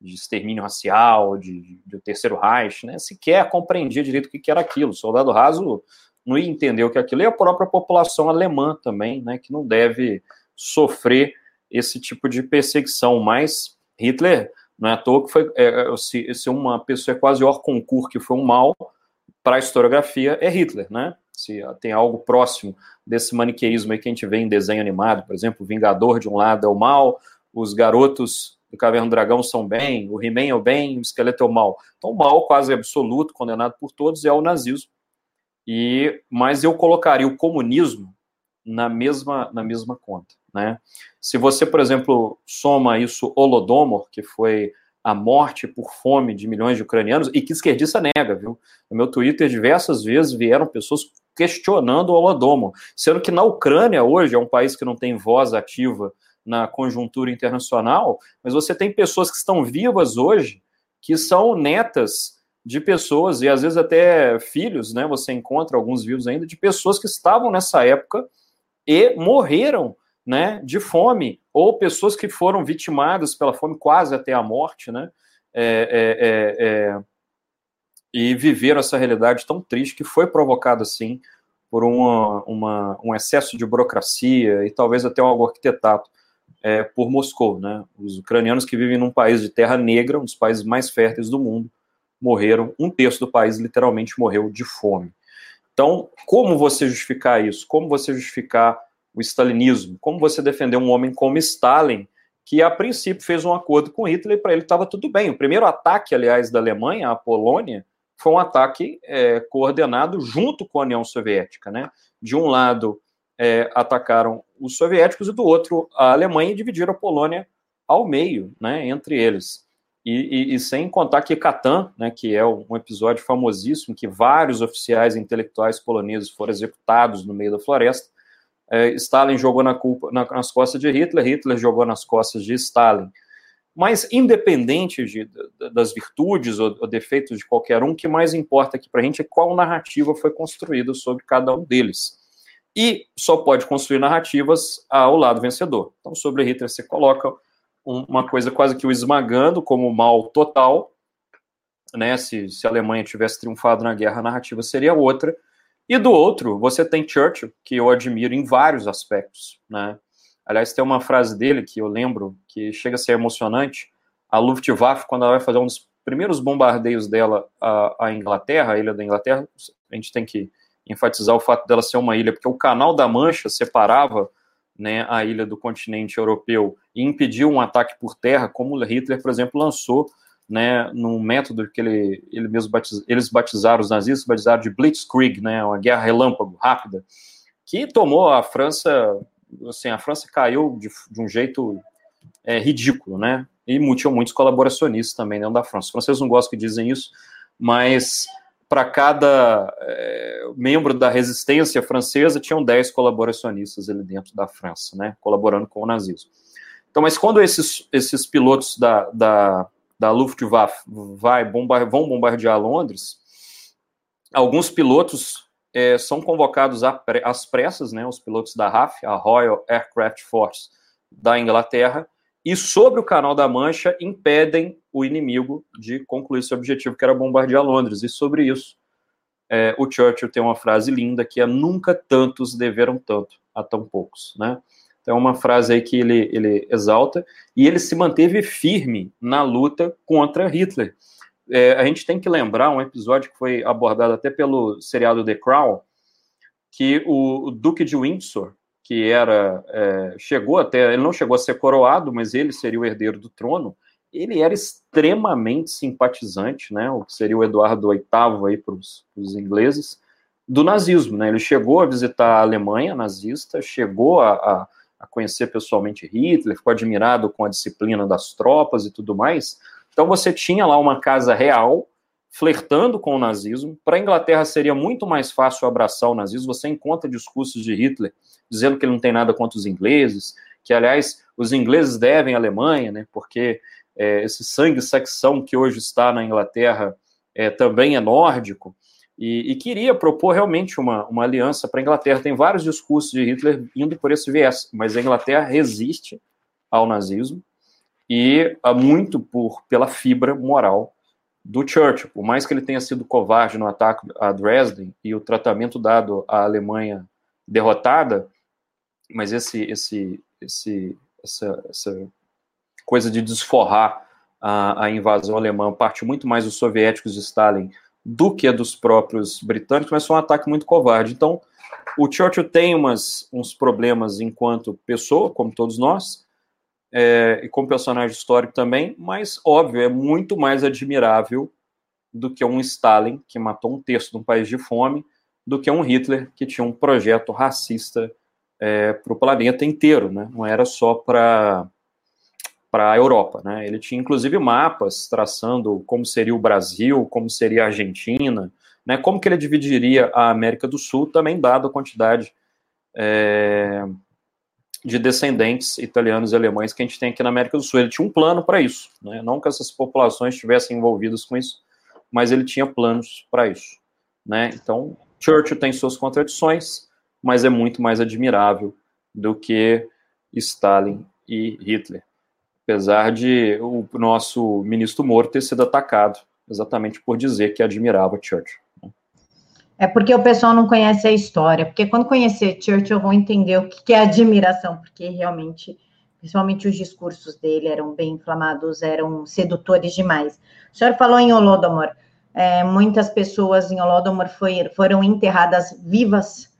Speaker 2: de extermínio racial, de, de, terceiro Reich, né, sequer compreendia direito o que, era aquilo. O soldado raso não ia entender o que é aquilo, e a própria população alemã também, né, que não deve sofrer esse tipo de perseguição, mas Hitler, não é à toa que foi, é, é se, se uma pessoa é quase hors concurso que foi um mal para a historiografia, é Hitler, né? Se tem algo próximo desse maniqueísmo aí que a gente vê em desenho animado, por exemplo, o Vingador de um lado é o mal, os garotos do Caverna do Dragão são bem, o He-Man é o bem, o esqueleto é o mal. Então, o mal quase absoluto, condenado por todos, é o nazismo. E, mas eu colocaria o comunismo na mesma, na mesma conta. Né? Se você, por exemplo, soma isso Holodomor, que foi a morte por fome de milhões de ucranianos, e que esquerdista nega, viu? No meu Twitter, diversas vezes vieram pessoas questionando o Holodomor, sendo que na Ucrânia, hoje, é um país que não tem voz ativa na conjuntura internacional, mas você tem pessoas que estão vivas hoje, que são netas de pessoas, e às vezes até filhos, né? Você encontra alguns vivos ainda, de pessoas que estavam nessa época e morreram né, de fome, ou pessoas que foram vitimadas pela fome quase até a morte, né? É, é, é, é e viveram essa realidade tão triste que foi provocada, assim, por uma, uma, um excesso de burocracia e talvez até algo arquitetado é, por Moscou. Né? Os ucranianos que vivem num país de terra negra, um dos países mais férteis do mundo, morreram, um terço do país literalmente morreu de fome. Então, como você justificar isso? Como você justificar o stalinismo? Como você defender um homem como Stalin, que a princípio fez um acordo com Hitler e para ele estava tudo bem? O primeiro ataque, aliás, da Alemanha à Polônia foi um ataque é, coordenado junto com a União Soviética. Né? De um lado, é, atacaram os soviéticos e do outro a Alemanha e dividiram a Polônia ao meio, né, entre eles. E, e, e sem contar que Catan, né, que é um episódio famosíssimo, que vários oficiais intelectuais poloneses foram executados no meio da floresta, é, Stalin jogou na culpa, na, nas costas de Hitler, Hitler jogou nas costas de Stalin. Mas, independente de, de, das virtudes ou, ou, defeitos de qualquer um, o que mais importa aqui para a gente é qual narrativa foi construída sobre cada um deles e só pode construir narrativas ao lado vencedor. Então, sobre Hitler, você coloca uma coisa quase que o esmagando como mal total, né? Se, se a Alemanha tivesse triunfado na guerra, a narrativa seria outra. E do outro, você tem Churchill, que eu admiro em vários aspectos, né? Aliás, tem uma frase dele que eu lembro que chega a ser emocionante. A Luftwaffe, quando ela vai fazer um dos primeiros bombardeios dela à, à Inglaterra, a ilha da Inglaterra, a gente tem que enfatizar o fato dela ser uma ilha, porque o Canal da Mancha separava né, a ilha do continente europeu e impediu um ataque por terra, como Hitler, por exemplo, lançou né, num método que ele, ele mesmo batiz, eles batizaram, os nazistas batizaram de Blitzkrieg, né, uma guerra relâmpago, rápida, que tomou a França, assim, a França caiu de, de um jeito é, ridículo, né, e tinham muitos colaboracionistas também dentro da França. Os franceses não gostam que dizem isso, mas para cada é, membro da resistência francesa, tinham 10 colaboracionistas ali dentro da França, né, colaborando com o nazismo. Então, mas quando esses, esses pilotos da, da, da Luftwaffe vai bombar, vão bombardear Londres, alguns pilotos é, são convocados às pressas, né, os pilotos da RAF, a Royal Aircraft Force da Inglaterra, e sobre o Canal da Mancha impedem o inimigo de concluir seu objetivo, que era bombardear Londres. E sobre isso, é, o Churchill tem uma frase linda que é nunca tantos deveram tanto a tão poucos, né? Então é uma frase aí que ele, ele exalta e ele se manteve firme na luta contra Hitler. É, a gente tem que lembrar um episódio que foi abordado até pelo seriado The Crown, que o, o Duque de Windsor, que era é, chegou até ele não chegou a ser coroado, mas ele seria o herdeiro do trono. Ele era extremamente simpatizante, né? O que seria o Eduardo VIII aí para os ingleses do nazismo, né? Ele chegou a visitar a Alemanha nazista, chegou a, a, a conhecer pessoalmente Hitler, ficou admirado com a disciplina das tropas e tudo mais. Então você tinha lá uma casa real flertando com o nazismo. Para a Inglaterra seria muito mais fácil abraçar o nazismo. Você encontra discursos de Hitler dizendo que ele não tem nada contra os ingleses, que, aliás, os ingleses devem à Alemanha, né, porque é, esse sangue-secção que hoje está na Inglaterra é, também é nórdico, e, e, queria propor realmente uma, uma aliança para a Inglaterra. Tem vários discursos de Hitler indo por esse viés, mas a Inglaterra resiste ao nazismo e muito por pela fibra moral do Churchill. Por mais que ele tenha sido covarde no ataque a Dresden e o tratamento dado à Alemanha derrotada, mas esse esse esse essa, essa coisa de desforrar a, a invasão alemã parte muito mais dos soviéticos de Stalin do que dos próprios britânicos, mas foi um ataque muito covarde. Então, o Churchill tem umas, uns problemas enquanto pessoa, como todos nós, é, e como personagem histórico também, mas, óbvio, é muito mais admirável do que um Stalin, que matou um terço de um país de fome, do que um Hitler, que tinha um projeto racista é, para o planeta inteiro, né? não era só para para a Europa. Né? Ele tinha inclusive mapas traçando como seria o Brasil, como seria a Argentina, né? como que ele dividiria a América do Sul, também dado a quantidade é, de descendentes italianos e alemães que a gente tem aqui na América do Sul. Ele tinha um plano para isso, né? não que essas populações estivessem envolvidas com isso, mas ele tinha planos para isso. Né? Então, Churchill tem suas contradições, mas é muito mais admirável do que Stalin e Hitler apesar de o nosso ministro Moro ter sido atacado exatamente por dizer que admirava Churchill.
Speaker 1: É porque o pessoal não conhece a história, porque quando conhecer Churchill vão entender o que é admiração, porque realmente, principalmente os discursos dele eram bem inflamados, eram sedutores demais. O senhor falou em Holodomor, é, muitas pessoas em Holodomor foi, foram enterradas vivas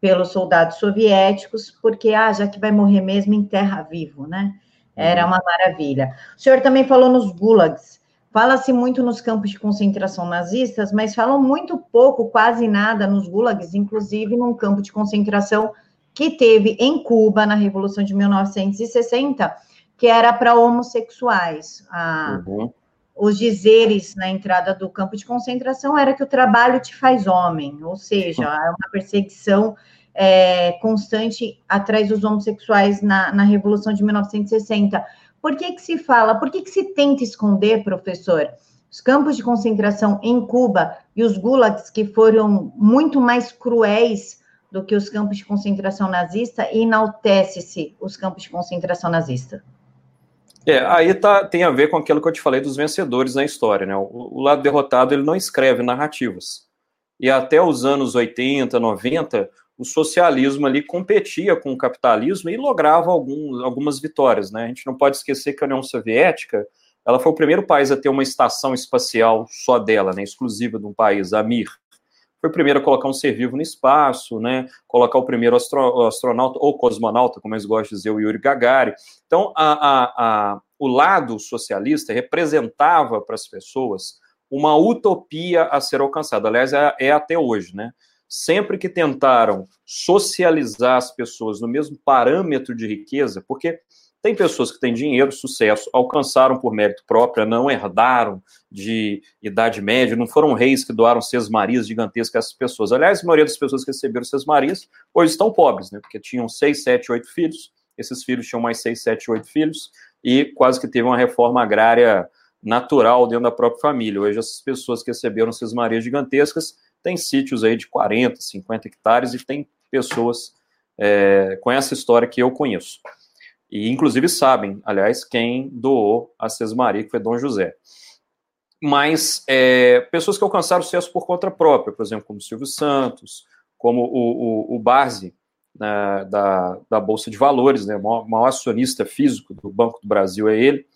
Speaker 1: pelos soldados soviéticos, porque, ah, já que vai morrer mesmo, enterra vivo, né? Era uma maravilha. O senhor também falou nos gulags. Fala-se muito nos campos de concentração nazistas, mas falam muito pouco, quase nada, nos gulags, inclusive num campo de concentração que teve em Cuba, na Revolução de 1960, que era para homossexuais. Ah, uhum. Os dizeres na entrada do campo de concentração era que o trabalho te faz homem, ou seja, é uma perseguição é, constante atrás dos homossexuais na, na Revolução de 1960. Por que, que se fala, por que, que se tenta esconder, professor, os campos de concentração em Cuba e os gulags que foram muito mais cruéis do que os campos de concentração nazista enaltece-se os campos de concentração nazista?
Speaker 2: É, aí tá, tem a ver com aquilo que eu te falei dos vencedores na história, né? O, o lado derrotado ele não escreve narrativas. E até os anos 80, 90, o socialismo ali competia com o capitalismo e lograva algum, algumas vitórias, né? A gente não pode esquecer que a União Soviética, ela foi o primeiro país a ter uma estação espacial só dela, né, exclusiva de um país, a Mir. Foi o primeiro a colocar um ser vivo no espaço, né, colocar o primeiro astro, astronauta, ou cosmonauta, como eles gostam de dizer, o Yuri Gagarin. Então, a, a, a, o lado socialista representava para as pessoas uma utopia a ser alcançada. Aliás, é, é até hoje, né? Sempre que tentaram socializar as pessoas no mesmo parâmetro de riqueza, porque tem pessoas que têm dinheiro, sucesso, alcançaram por mérito próprio, não herdaram de idade média, não foram reis que doaram marias gigantescas a essas pessoas. Aliás, a maioria das pessoas que receberam marias hoje estão pobres, né? Porque tinham seis, sete, oito filhos, esses filhos tinham mais seis, sete, oito filhos, e quase que teve uma reforma agrária natural dentro da própria família. Hoje, essas pessoas que receberam marias gigantescas tem sítios aí de 40, 50 hectares e tem pessoas é, com essa história que eu conheço. E, inclusive, sabem, aliás, quem doou a Sesmaria, que foi Dom José. Mas é, pessoas que alcançaram sucesso por conta própria, por exemplo, como Silvio Santos, como o, o, o Barzi, né, da, da Bolsa de Valores, né, o maior, acionista físico do Banco do Brasil é ele,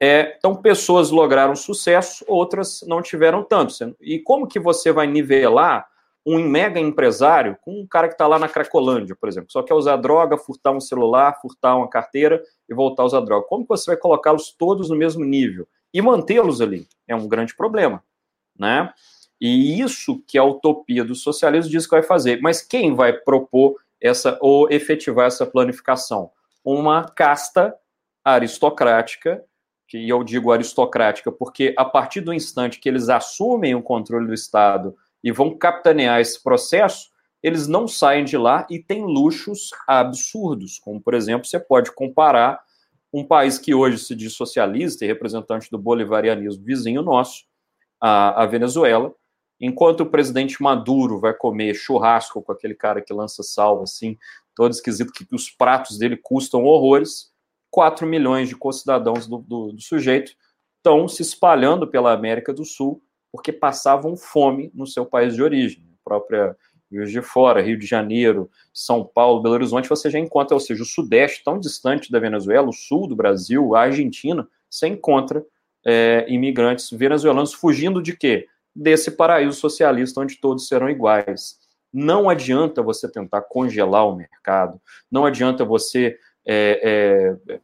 Speaker 2: é, então, pessoas lograram sucesso, outras não tiveram tanto. E como que você vai nivelar um mega empresário com um cara que está lá na Cracolândia, por exemplo, só quer usar droga, furtar um celular, furtar uma carteira e voltar a usar droga? Como que você vai colocá-los todos no mesmo nível e mantê-los ali? É um grande problema, né? E isso que a utopia do socialismo diz que vai fazer. Mas quem vai propor essa ou efetivar essa planificação? Uma casta aristocrática que eu digo aristocrática, porque a partir do instante que eles assumem o controle do Estado e vão capitanear esse processo, eles não saem de lá e têm luxos absurdos, como, por exemplo, você pode comparar um país que hoje se diz socialista e representante do bolivarianismo vizinho nosso, a, a Venezuela, enquanto o presidente Maduro vai comer churrasco com aquele cara que lança sal, assim, todo esquisito, que os pratos dele custam horrores, 4 milhões de concidadãos do, do, do sujeito estão se espalhando pela América do Sul porque passavam fome no seu país de origem. A própria Juiz de Fora, Rio de Janeiro, São Paulo, Belo Horizonte, você já encontra, ou seja, o sudeste tão distante da Venezuela, o sul do Brasil, a Argentina, você encontra é, imigrantes venezuelanos fugindo de quê? Desse paraíso socialista onde todos serão iguais. Não adianta você tentar congelar o mercado, não adianta você é, é,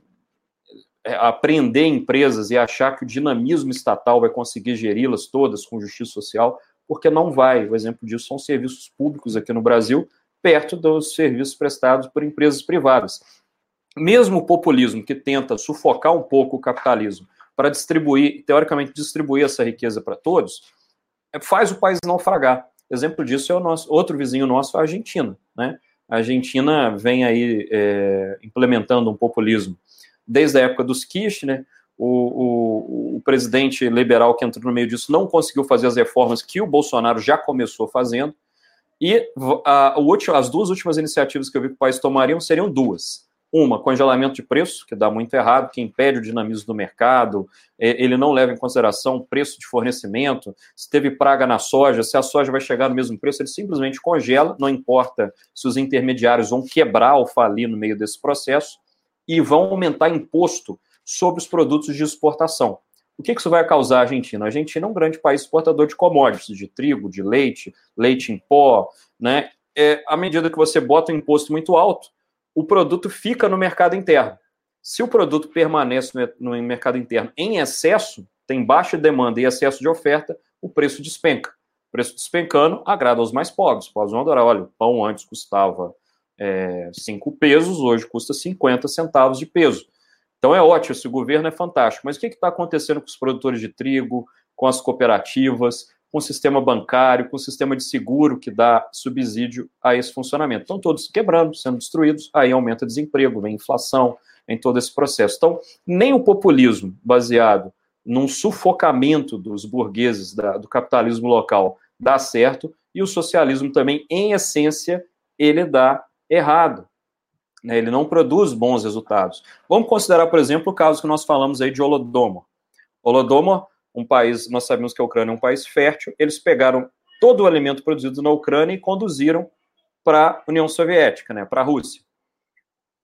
Speaker 2: é aprender empresas e achar que o dinamismo estatal vai conseguir geri-las todas com justiça social, porque não vai. O exemplo disso são serviços públicos aqui no Brasil, perto dos serviços prestados por empresas privadas. Mesmo o populismo que tenta sufocar um pouco o capitalismo para distribuir, teoricamente distribuir essa riqueza para todos, faz o país naufragar. Exemplo disso é o nosso outro vizinho nosso, a Argentina. Né? A Argentina vem aí é, implementando um populismo desde a época dos Kirchner, o, o, o, presidente liberal que entrou no meio disso não conseguiu fazer as reformas que o Bolsonaro já começou fazendo. E a, as duas últimas iniciativas que eu vi que o país tomariam seriam duas. Uma, congelamento de preço, que dá muito errado, que impede o dinamismo do mercado, é, ele não leva em consideração o preço de fornecimento, se teve praga na soja, se a soja vai chegar no mesmo preço, ele simplesmente congela, não importa se os intermediários vão quebrar ou falir no meio desse processo, e vão aumentar imposto sobre os produtos de exportação. O que isso vai causar à Argentina? A Argentina é um grande país exportador de commodities, de trigo, de leite, leite em pó, né? É, à medida que você bota um imposto muito alto, o produto fica no mercado interno. Se o produto permanece no, mercado interno em excesso, tem baixa demanda e excesso de oferta, o preço despenca. O preço despencando agrada aos mais pobres. Os pobres vão adorar. Olha, o pão antes custava 5 é, pesos, hoje custa 50 centavos de peso. Então é ótimo, esse governo é fantástico. Mas o que está acontecendo com os produtores de trigo, com as cooperativas, com o sistema bancário, com o sistema de seguro que dá subsídio a esse funcionamento? Estão todos quebrando, sendo destruídos, aí aumenta desemprego, vem inflação, em todo esse processo. Então, nem o populismo baseado num sufocamento dos burgueses da, do capitalismo local dá certo, e o socialismo também, em essência, ele dá errado. Né? Ele não produz bons resultados. Vamos considerar, por exemplo, o caso que nós falamos aí de Holodomor. Holodomor, um país, nós sabemos que a Ucrânia é um país fértil, eles pegaram todo o alimento produzido na Ucrânia e conduziram para a União Soviética, né, para a Rússia.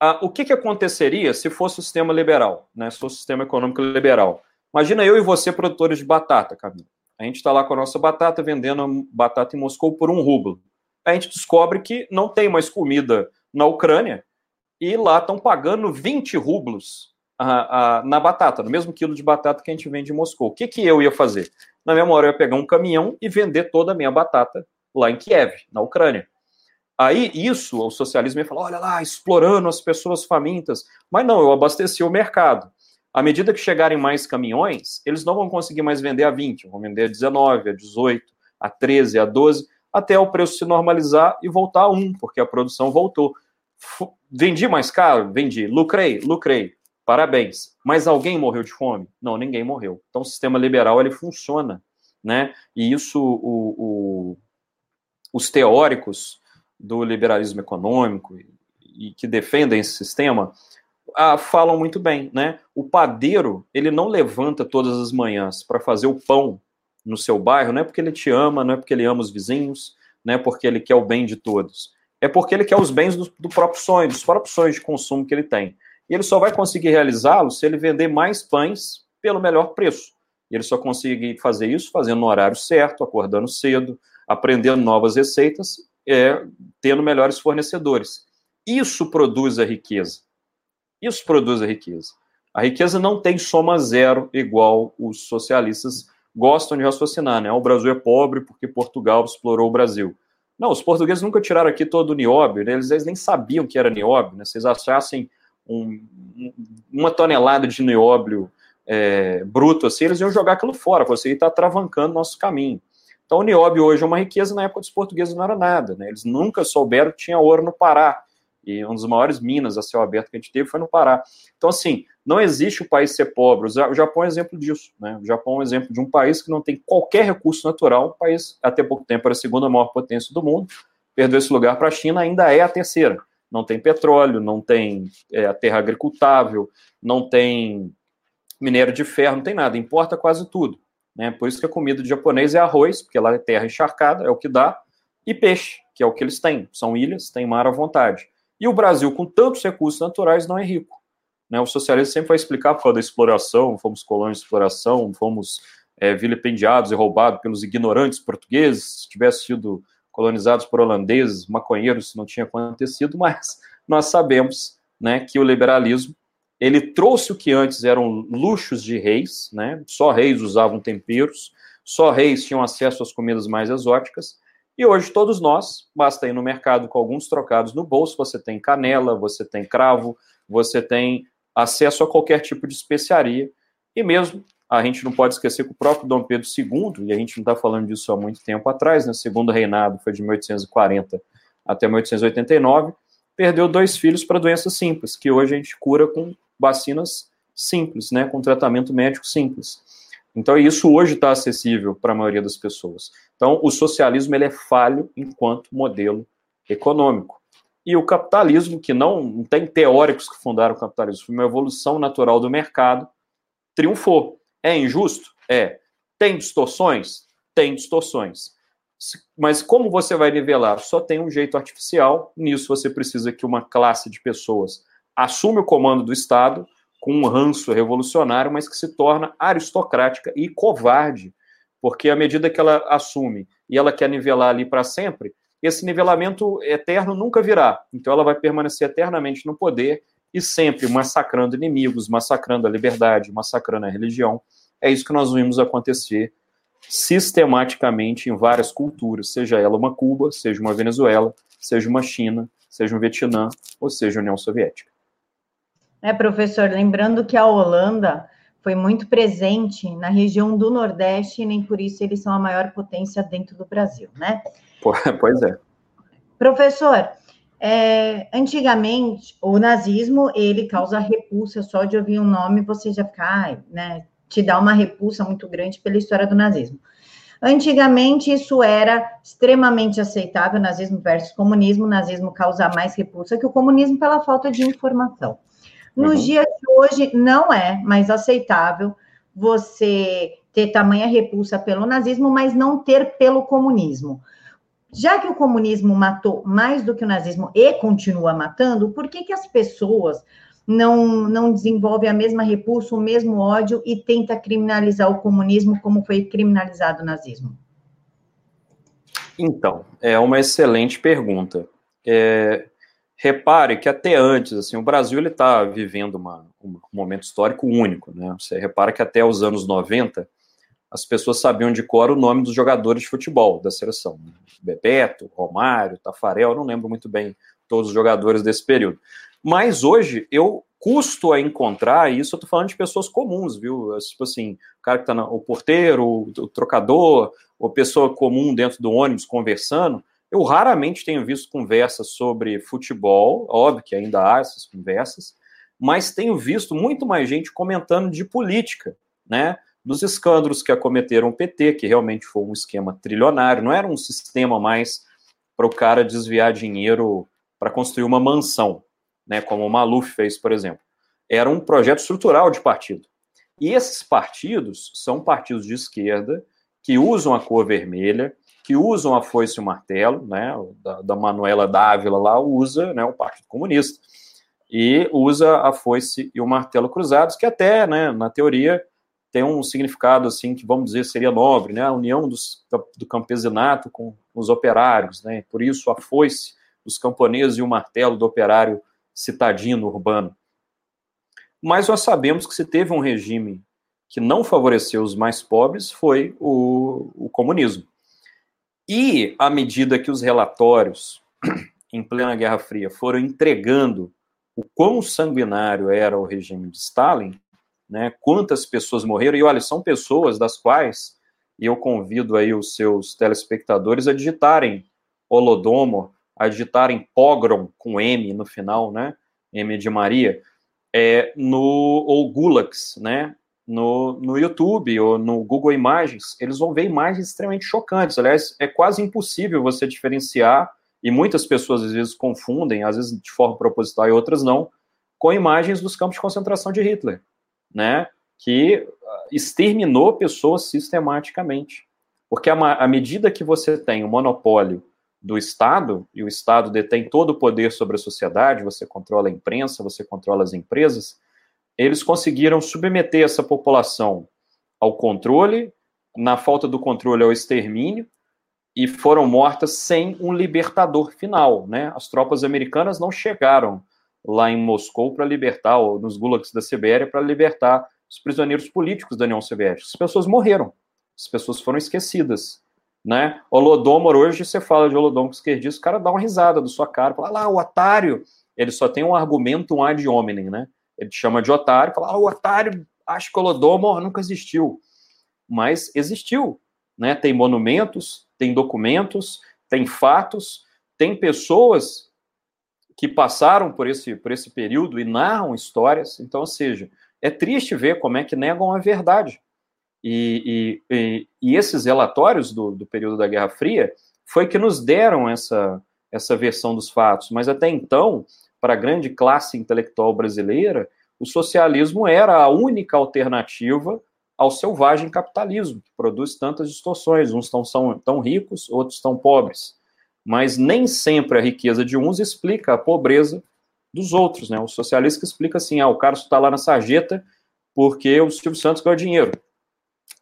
Speaker 2: Ah, o que, que aconteceria se fosse o sistema liberal, né, se fosse o sistema econômico liberal? Imagina eu e você, produtores de batata, Camilo. A gente está lá com a nossa batata, vendendo batata em Moscou por um rublo. A gente descobre que não tem mais comida na Ucrânia e lá estão pagando 20 rublos a, a, na batata, no mesmo quilo de batata que a gente vende em Moscou. O que, que eu ia fazer? Na mesma hora, eu ia pegar um caminhão e vender toda a minha batata lá em Kiev, na Ucrânia. Aí, isso, o socialismo ia falar, olha lá, explorando as pessoas famintas. Mas não, eu abasteci o mercado. À medida que chegarem mais caminhões, eles não vão conseguir mais vender a 20, vão vender a 19, a 18, a 13, a 12, até o preço se normalizar e voltar a 1, porque a produção voltou. Vendi mais caro? Vendi. Lucrei? Lucrei. Parabéns. Mas alguém morreu de fome? Não, ninguém morreu. Então o sistema liberal ele funciona, né? E isso o, o, os teóricos do liberalismo econômico e, que defendem esse sistema ah, falam muito bem, né? O padeiro ele não levanta todas as manhãs para fazer o pão no seu bairro, não é porque ele te ama, não é porque ele ama os vizinhos, não é porque ele quer o bem de todos é porque ele quer os bens do, do próprio sonho, dos próprios sonhos de consumo que ele tem. E ele só vai conseguir realizá-lo se ele vender mais pães pelo melhor preço. E ele só consegue fazer isso fazendo no horário certo, acordando cedo, aprendendo novas receitas, é, tendo melhores fornecedores. Isso produz a riqueza. Isso produz a riqueza. A riqueza não tem soma zero igual os socialistas gostam de raciocinar, né? O Brasil é pobre porque Portugal explorou o Brasil. Não, os portugueses nunca tiraram aqui todo o nióbio, né? eles, eles, nem sabiam que era nióbio, né? Eles achassem um, uma tonelada de nióbio é, bruto assim, eles iam jogar aquilo fora, você está travancando nosso caminho. Então, o nióbio hoje é uma riqueza, na época dos portugueses não era nada, né? Eles nunca souberam que tinha ouro no Pará. E uma das maiores minas a céu aberto que a gente teve foi no Pará. Então, assim, não existe o país ser pobre. O Japão é um exemplo disso. Né? O Japão é um exemplo de um país que não tem qualquer recurso natural. O país, até pouco tempo, era a segunda maior potência do mundo. Perdeu esse lugar para a China, ainda é a terceira. Não tem petróleo, não tem é, terra agricultável, não tem minério de ferro, não tem nada. Importa quase tudo. Né? Por isso que a comida do japonês é arroz, porque lá é terra encharcada, é o que dá, e peixe. que é o que eles têm. São ilhas, têm mar à vontade. E o Brasil, com tantos recursos naturais, não é rico. Né? O socialismo sempre vai explicar por causa da exploração, fomos colônias de exploração, fomos é, vilipendiados e roubados pelos ignorantes portugueses, se tivesse sido colonizados por holandeses, maconheiros, isso não tinha acontecido, mas nós sabemos né, que o liberalismo ele trouxe o que antes eram luxos de reis, né? Só reis usavam temperos, só reis tinham acesso às comidas mais exóticas. E hoje todos nós, basta ir no mercado com alguns trocados no bolso, você tem canela, você tem cravo, você tem acesso a qualquer tipo de especiaria. E mesmo a gente não pode esquecer que o próprio Dom Pedro II, e a gente não está falando disso há muito tempo atrás, né? Segundo reinado foi de 1840 até 1889, perdeu dois filhos para doenças simples, que hoje a gente cura com vacinas simples, né, com tratamento médico simples. Então, isso hoje está acessível para a maioria das pessoas. Então, o socialismo ele é falho enquanto modelo econômico. E o capitalismo, que não, não tem teóricos que fundaram o capitalismo, foi uma evolução natural do mercado, triunfou. É injusto? É. Tem distorções? Tem distorções. Mas como você vai nivelar? Só tem um jeito artificial. Nisso você precisa que uma classe de pessoas assume o comando do Estado com um ranço revolucionário, mas que se torna aristocrática e covarde, porque à medida que ela assume e ela quer nivelar ali para sempre, esse nivelamento eterno nunca virá. Então ela vai permanecer eternamente no poder e sempre massacrando inimigos, massacrando a liberdade, massacrando a religião. É isso que nós vimos acontecer sistematicamente em várias culturas, seja ela uma Cuba, seja uma Venezuela, seja uma China, seja um Vietnã, ou seja a União Soviética.
Speaker 1: É, professor, lembrando que a Holanda foi muito presente na região do Nordeste e nem por isso eles são a maior potência dentro do Brasil, né?
Speaker 2: Pois é.
Speaker 1: Professor, é, antigamente o nazismo ele causa repulsa só de ouvir um nome você já fica, né? Te dá uma repulsa muito grande pela história do nazismo. Antigamente, isso era extremamente aceitável, nazismo versus comunismo. O nazismo causa mais repulsa que o comunismo pela falta de informação. Nos uhum. dias de hoje, não é mais aceitável você ter tamanha repulsa pelo nazismo, mas não ter pelo comunismo. Já que o comunismo matou mais do que o nazismo e continua matando, por que, que as pessoas não, não desenvolvem a mesma repulsa, o mesmo ódio e tenta criminalizar o comunismo como foi criminalizado o nazismo?
Speaker 2: Então, é uma excelente pergunta. É, repare que até antes, assim, o Brasil está vivendo uma, um momento histórico único, né? Você repara que até os anos 90 as pessoas sabiam de cor o nome dos jogadores de futebol da seleção. Né? Bebeto, Romário, Tafarel, não lembro muito bem todos os jogadores desse período. Mas hoje eu custo a encontrar, e isso eu tô falando de pessoas comuns, viu? Tipo assim, o cara que tá na, o porteiro, o, o trocador, ou pessoa comum dentro do ônibus conversando, eu raramente tenho visto conversas sobre futebol, óbvio que ainda há essas conversas, mas tenho visto muito mais gente comentando de política, né? Dos escândalos que acometeram o PT, que realmente foi um esquema trilionário, não era um sistema mais para o cara desviar dinheiro para construir uma mansão, né? Como o Maluf fez, por exemplo. Era um projeto estrutural de partido. E esses partidos são partidos de esquerda que usam a cor vermelha, que usam a foice e o martelo, né, da, da Manuela Dávila lá usa, né, o Partido Comunista, e usa a foice e o martelo cruzados, que até, né, na teoria, tem um significado, assim, que vamos dizer seria nobre, né, a união dos, do campesinato com os operários, né, por isso a foice dos camponeses e o martelo do operário citadino, urbano. Mas nós sabemos que se teve um regime que não favoreceu os mais pobres, foi o, o comunismo. E à medida que os relatórios em plena Guerra Fria foram entregando o quão sanguinário era o regime de Stalin, né, quantas pessoas morreram, e olha, são pessoas das quais, e eu convido aí os seus telespectadores a digitarem Holodomor, a digitarem pogrom com M no final, né, M de Maria, é, no, ou Gulags, né, no, no YouTube ou no Google Imagens, eles vão ver imagens extremamente chocantes. Aliás, é quase impossível você diferenciar, e muitas pessoas às vezes confundem, às vezes de forma proposital e outras não, com imagens dos campos de concentração de Hitler, né? Que ah, exterminou pessoas sistematicamente. Porque à medida que você tem o monopólio do Estado, e o Estado detém todo o poder sobre a sociedade, você controla a imprensa, você controla as empresas, eles conseguiram submeter essa população ao controle, na falta do controle ao extermínio, e foram mortas sem um libertador final. Né? As tropas americanas não chegaram lá em Moscou para libertar, ou nos gulags da Sibéria, para libertar os prisioneiros políticos da União Soviética. As pessoas morreram, as pessoas foram esquecidas. Né? Holodomor, hoje você fala de Holodomor esquerdista, o cara dá uma risada da sua cara, fala, ah lá, o otário, ele só tem um argumento, um ad hominem, né? Ele chama de otário, fala, ah, o otário acho que Holodomor nunca existiu. Mas existiu, né? Tem monumentos, tem documentos, tem fatos, tem pessoas que passaram por esse, por esse período e narram histórias. Então, ou seja, é triste ver como é que negam a verdade. E, e, e, esses relatórios do, do, período da Guerra Fria foi que nos deram essa, essa versão dos fatos. Mas até então, para a grande classe intelectual brasileira, o socialismo era a única alternativa ao selvagem capitalismo, que produz tantas distorções. Uns estão são tão ricos, outros estão pobres. Mas nem sempre a riqueza de uns explica a pobreza dos outros. Né? O socialista explica assim: ah, o cara está lá na sarjeta porque o Silvio Santos ganhou dinheiro.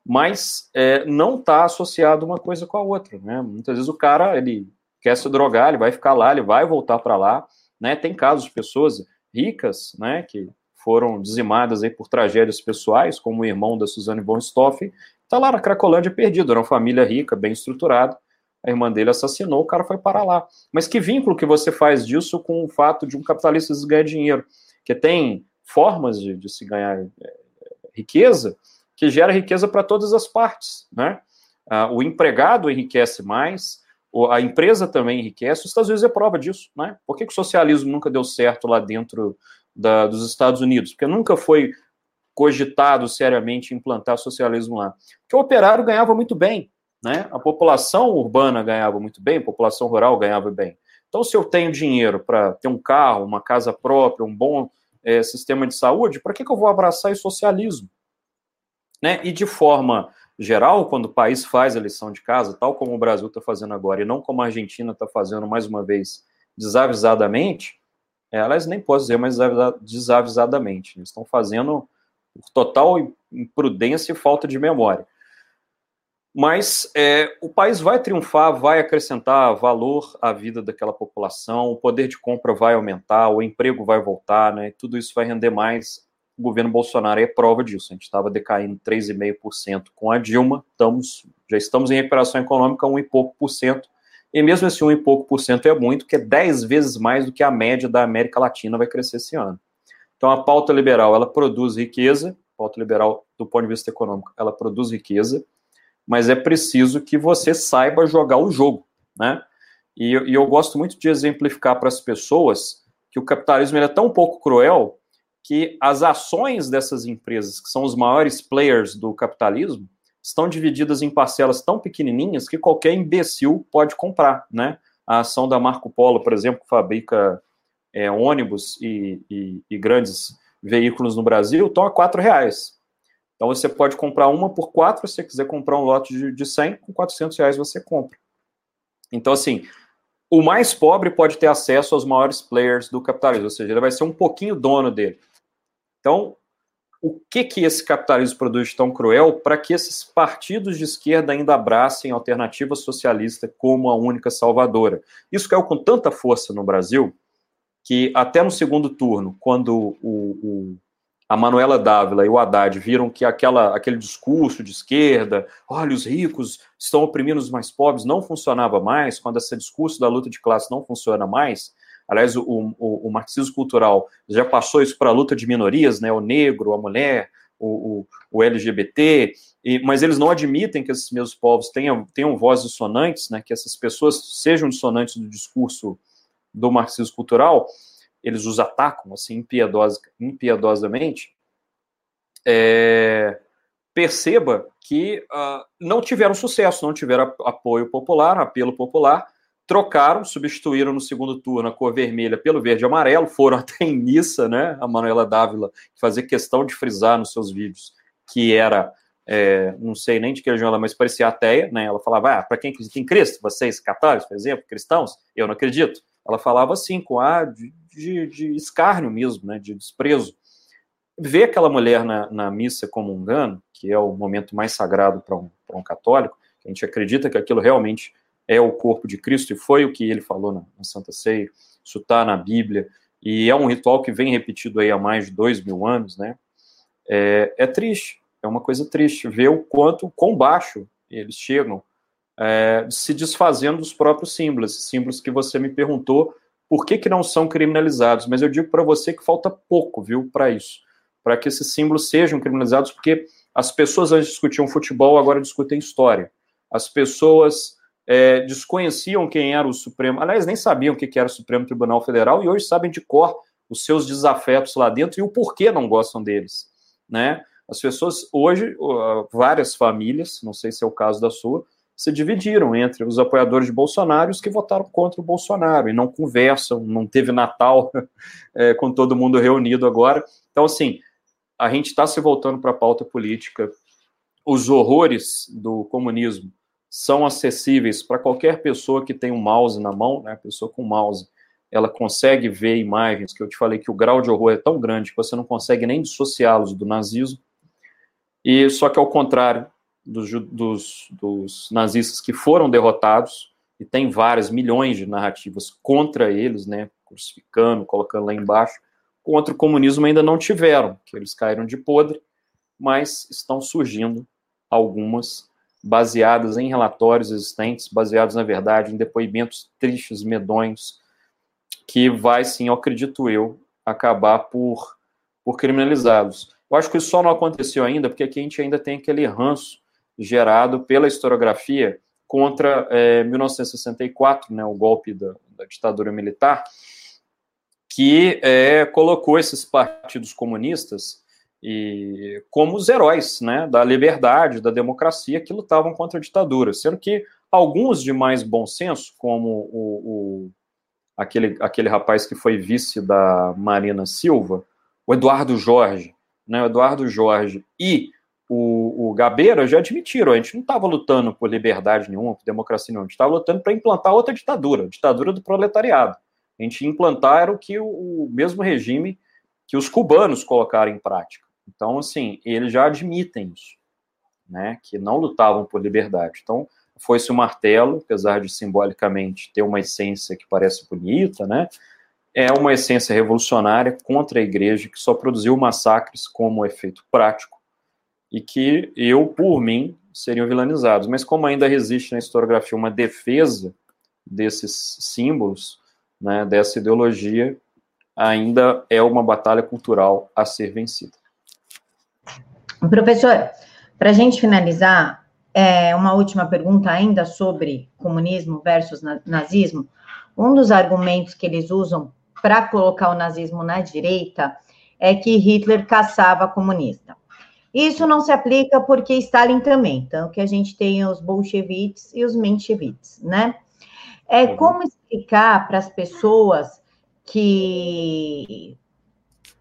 Speaker 2: Mas é, não está associado uma coisa com a outra. Né? Muitas vezes o cara ele quer se drogar, ele vai ficar lá, ele vai voltar para lá. Né? Tem casos de pessoas ricas né, que foram dizimadas aí por tragédias pessoais, como o irmão da Suzane von está lá na Cracolândia perdido, era uma família rica, bem estruturada, a irmã dele assassinou, o cara foi parar lá. Mas que vínculo que você faz disso com o fato de um capitalista ganhar dinheiro? Que tem formas de, de se ganhar é, riqueza que gera riqueza para todas as partes, né? Ah, o empregado enriquece mais, a empresa também enriquece, os Estados Unidos é prova disso, né? Por que, que o socialismo nunca deu certo lá dentro da, dos Estados Unidos, porque nunca foi cogitado seriamente implantar socialismo lá. Porque o operário ganhava muito bem, né? A população urbana ganhava muito bem, a população rural ganhava bem. Então, se eu tenho dinheiro para ter um carro, uma casa própria, um bom é, sistema de saúde, para que, que eu vou abraçar o socialismo? Né? E de forma geral, quando o país faz a lição de casa, tal como o Brasil está fazendo agora, e não como a Argentina está fazendo mais uma vez desavisadamente, elas nem posso dizer mais desavisadamente. Né? Estão fazendo total imprudência e falta de memória. Mas é, o país vai triunfar, vai acrescentar valor à vida daquela população, o poder de compra vai aumentar, o emprego vai voltar, né? Tudo isso vai render mais. O governo Bolsonaro é prova disso. A gente estava decaindo 3,5% com a Dilma, estamos, já estamos em recuperação econômica, um e pouco por cento e mesmo esse um e pouco por cento é muito, que é 10 vezes mais do que a média da América Latina vai crescer esse ano. Então, a pauta liberal, ela produz riqueza, a pauta liberal, do ponto de vista econômico, ela produz riqueza, mas é preciso que você saiba jogar o jogo, né? E, e eu gosto muito de exemplificar para as pessoas que o capitalismo é tão pouco cruel que as ações dessas empresas, que são os maiores players do capitalismo, estão divididas em parcelas tão pequenininhas que qualquer imbecil pode comprar, né? A ação da Marco Polo, por exemplo, que fabrica é, ônibus e, e, e, grandes veículos no Brasil, estão a quatro reais. Então você pode comprar uma por quatro, se você quiser comprar um lote de, de 100, com 400 reais você compra. Então, assim, o mais pobre pode ter acesso aos maiores players do capitalismo, ou seja, ele vai ser um pouquinho dono dele. Então, o que que esse capitalismo produz tão cruel para que esses partidos de esquerda ainda abracem a alternativa socialista como a única salvadora. Isso caiu com tanta força no Brasil que até no segundo turno, quando o, o, a Manuela Dávila e o Haddad viram que aquela, aquele discurso de esquerda, olha, os ricos estão oprimindo os mais pobres, não funcionava mais, quando esse discurso da luta de classe não funciona mais, Aliás, o, o, o marxismo cultural já passou isso para a luta de minorias, né? O negro, a mulher, o, o, o LGBT, e, mas eles não admitem que esses mesmos povos tenham, tenham vozes dissonantes, né? Que essas pessoas sejam dissonantes do discurso do marxismo cultural, eles os atacam, assim, impiedosa, impiedosamente. É, perceba que uh, não tiveram sucesso, não tiveram apoio popular, apelo popular, trocaram, substituíram no segundo turno a cor vermelha pelo verde e amarelo, foram até em missa, né? A Manuela Dávila fazer questão de frisar nos seus vídeos que era é, não sei nem de que religião ela, mas parecia ateia, né? Ela falava, ah, para quem acredita em Cristo, vocês católicos, por exemplo, cristãos, eu não acredito. Ela falava assim, com ar de, de, de escárnio mesmo, né? De desprezo. Ver aquela mulher na, na missa comungando, que é o momento mais sagrado para um, um católico, a gente acredita que aquilo realmente é o corpo de Cristo, e foi o que ele falou na, na Santa Ceia, isso está na Bíblia, e é um ritual que vem repetido aí há mais de dois mil anos, né? É, é triste, é uma coisa triste ver o quanto, quão baixo eles chegam, é, se desfazendo dos próprios símbolos, símbolos que você me perguntou por que, que não são criminalizados, mas eu digo para você que falta pouco, viu, para isso, para que esses símbolos sejam criminalizados, porque as pessoas antes discutiam futebol, agora discutem história. As pessoas é, desconheciam quem era o Supremo, aliás, nem sabiam o que era o Supremo Tribunal Federal e hoje sabem de cor os seus desafetos lá dentro e o porquê não gostam deles, né? As pessoas hoje, várias famílias, não sei se é o caso da sua, se dividiram entre os apoiadores de Bolsonaro e os que votaram contra o Bolsonaro e não conversam, não teve Natal é, com todo mundo reunido agora. Então, assim, a gente está se voltando para a pauta política. Os horrores do comunismo são acessíveis para qualquer pessoa que tem um mouse na mão, né? A pessoa com mouse, ela consegue ver imagens, que eu te falei que o grau de horror é tão grande que você não consegue nem dissociá-los do nazismo. E só que ao contrário dos, dos, dos nazistas que foram derrotados, e tem várias milhões de narrativas contra eles, né, crucificando, colocando lá embaixo, contra o comunismo ainda não tiveram, que eles caíram de podre, mas estão surgindo algumas baseadas em relatórios existentes, baseados, na verdade, em depoimentos tristes, medonhos, que vai, sim, eu acredito eu, acabar por, por criminalizá-los. Eu acho que isso só não aconteceu ainda, porque aqui a gente ainda tem aquele ranço gerado pela historiografia contra é, 1964, né, o golpe da, da ditadura militar, que é, colocou esses partidos comunistas e como os heróis né, da liberdade, da democracia que lutavam contra a ditadura, sendo que alguns de mais bom senso, como o, o aquele, aquele rapaz que foi vice da Marina Silva, o Eduardo Jorge, né, o Eduardo Jorge e o, o Gabeira já admitiram, a gente não estava lutando por liberdade nenhuma, por democracia nenhuma, a gente estava lutando para implantar outra ditadura, a ditadura do proletariado. A gente implantar era o que o, o mesmo regime que os cubanos colocaram em prática. Então, assim, eles já admitem isso, né, que não lutavam por liberdade. Então, foi-se o martelo, apesar de simbolicamente ter uma essência que parece bonita, né, é uma essência revolucionária contra a igreja que só produziu massacres como efeito prático e que eu, por mim, seriam vilanizados. Mas como ainda resiste na historiografia uma defesa desses símbolos, né, dessa ideologia, ainda é uma batalha cultural a ser vencida.
Speaker 1: Professor, para a gente finalizar, é, uma última pergunta ainda sobre comunismo versus nazismo. Um dos argumentos que eles usam para colocar o nazismo na direita é que Hitler caçava comunista. Isso não se aplica porque Stalin também, então que a gente tem os bolcheviques e os mencheviques, né? É uhum. como explicar para as pessoas que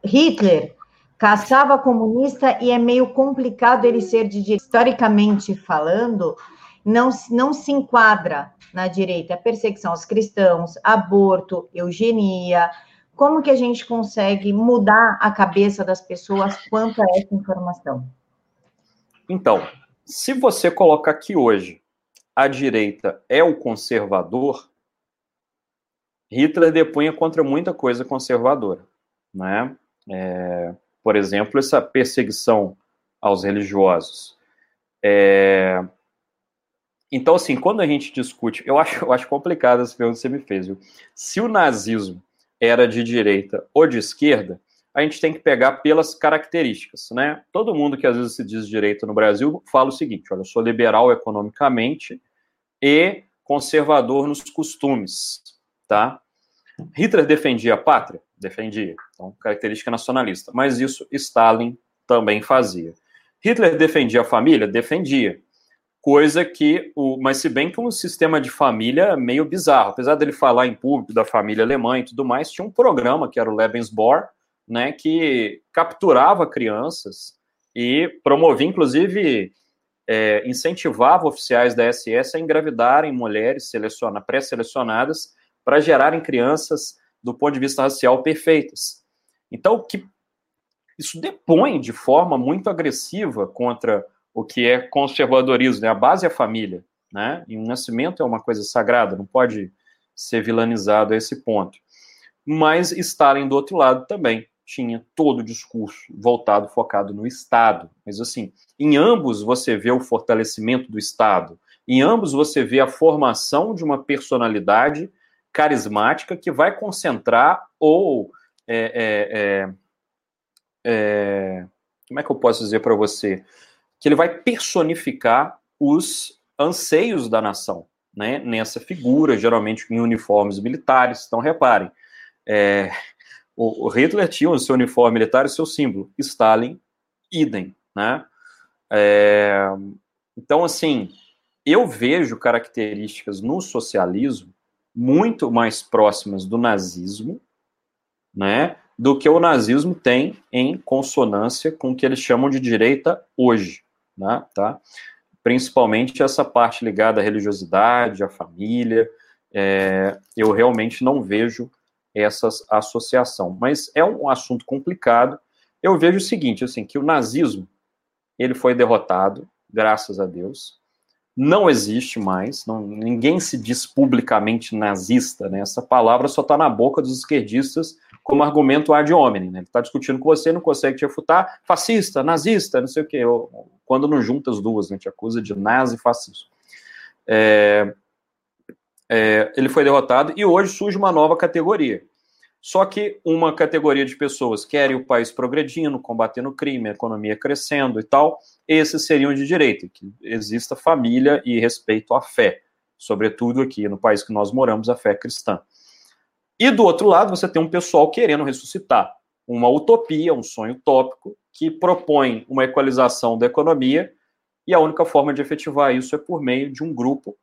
Speaker 1: Hitler caçava comunista e é meio complicado ele ser de historicamente falando, não, não se enquadra na direita, perseguição aos cristãos, aborto, eugenia. Como que a gente consegue mudar a cabeça das pessoas quanto a essa informação?
Speaker 2: Então, se você coloca aqui hoje a direita é o conservador, Hitler depunha contra muita coisa conservadora, né? É, por exemplo, essa perseguição aos religiosos. É... Então, assim, quando a gente discute, eu acho, eu acho complicado essa pergunta que você me fez, viu? Se o nazismo era de direita ou de esquerda, a gente tem que pegar pelas características, né? Todo mundo que às vezes se diz direita no Brasil fala o seguinte: olha, eu sou liberal economicamente e conservador nos costumes, tá? Hitler defendia a pátria? Defendia. Então, característica nacionalista. Mas isso Stalin também fazia. Hitler defendia a família? Defendia. Coisa que, o, mas se bem que um sistema de família meio bizarro. Apesar dele falar em público da família alemã e tudo mais, tinha um programa que era o Lebensborn, né, que capturava crianças e promovia, inclusive, é, incentivava oficiais da SS a engravidarem mulheres pré-selecionadas para gerarem crianças do ponto de vista racial perfeitas. Então, que isso depõe de forma muito agressiva contra o que é conservadorismo, né? A base é a família, né? E o nascimento é uma coisa sagrada, não pode ser vilanizado a esse ponto. Mas Stalin, do outro lado, também tinha todo o discurso voltado, focado no Estado. Mas, assim, em ambos você vê o fortalecimento do Estado, em ambos você vê a formação de uma personalidade carismática que vai concentrar ou. É, é, é, é como é que eu posso dizer para você? Que ele vai personificar os anseios da nação, né? Nessa figura, geralmente em uniformes militares. Então, reparem, é, o, Hitler tinha o seu uniforme militar e seu símbolo, Stalin, idem, né? É, então, assim, eu vejo características no socialismo muito mais próximas do nazismo, né, do que o nazismo tem em consonância com o que eles chamam de direita hoje, né, tá? Principalmente essa parte ligada à religiosidade, à família, é, eu realmente não vejo essa associação. Mas é um assunto complicado. Eu vejo o seguinte, assim, que o nazismo ele foi derrotado, graças a Deus. Não existe mais, não, ninguém se diz publicamente nazista, né? Essa palavra só está na boca dos esquerdistas como argumento ad hominem, né? Ele está discutindo com você, não consegue te refutar, fascista, nazista, não sei o quê. Quando não junta as duas, né? Te acusa de nazi fascismo. É, é, ele foi derrotado e hoje surge uma nova categoria. Só que uma categoria de pessoas querem o país progredindo, combatendo o crime, a economia crescendo e tal, esses seriam de direita, que exista família e respeito à fé, sobretudo aqui no país que nós moramos, a fé cristã. E do outro lado, você tem um pessoal querendo ressuscitar uma utopia, um sonho utópico, que propõe uma equalização da economia, e a única forma de efetivar isso é por meio de um grupo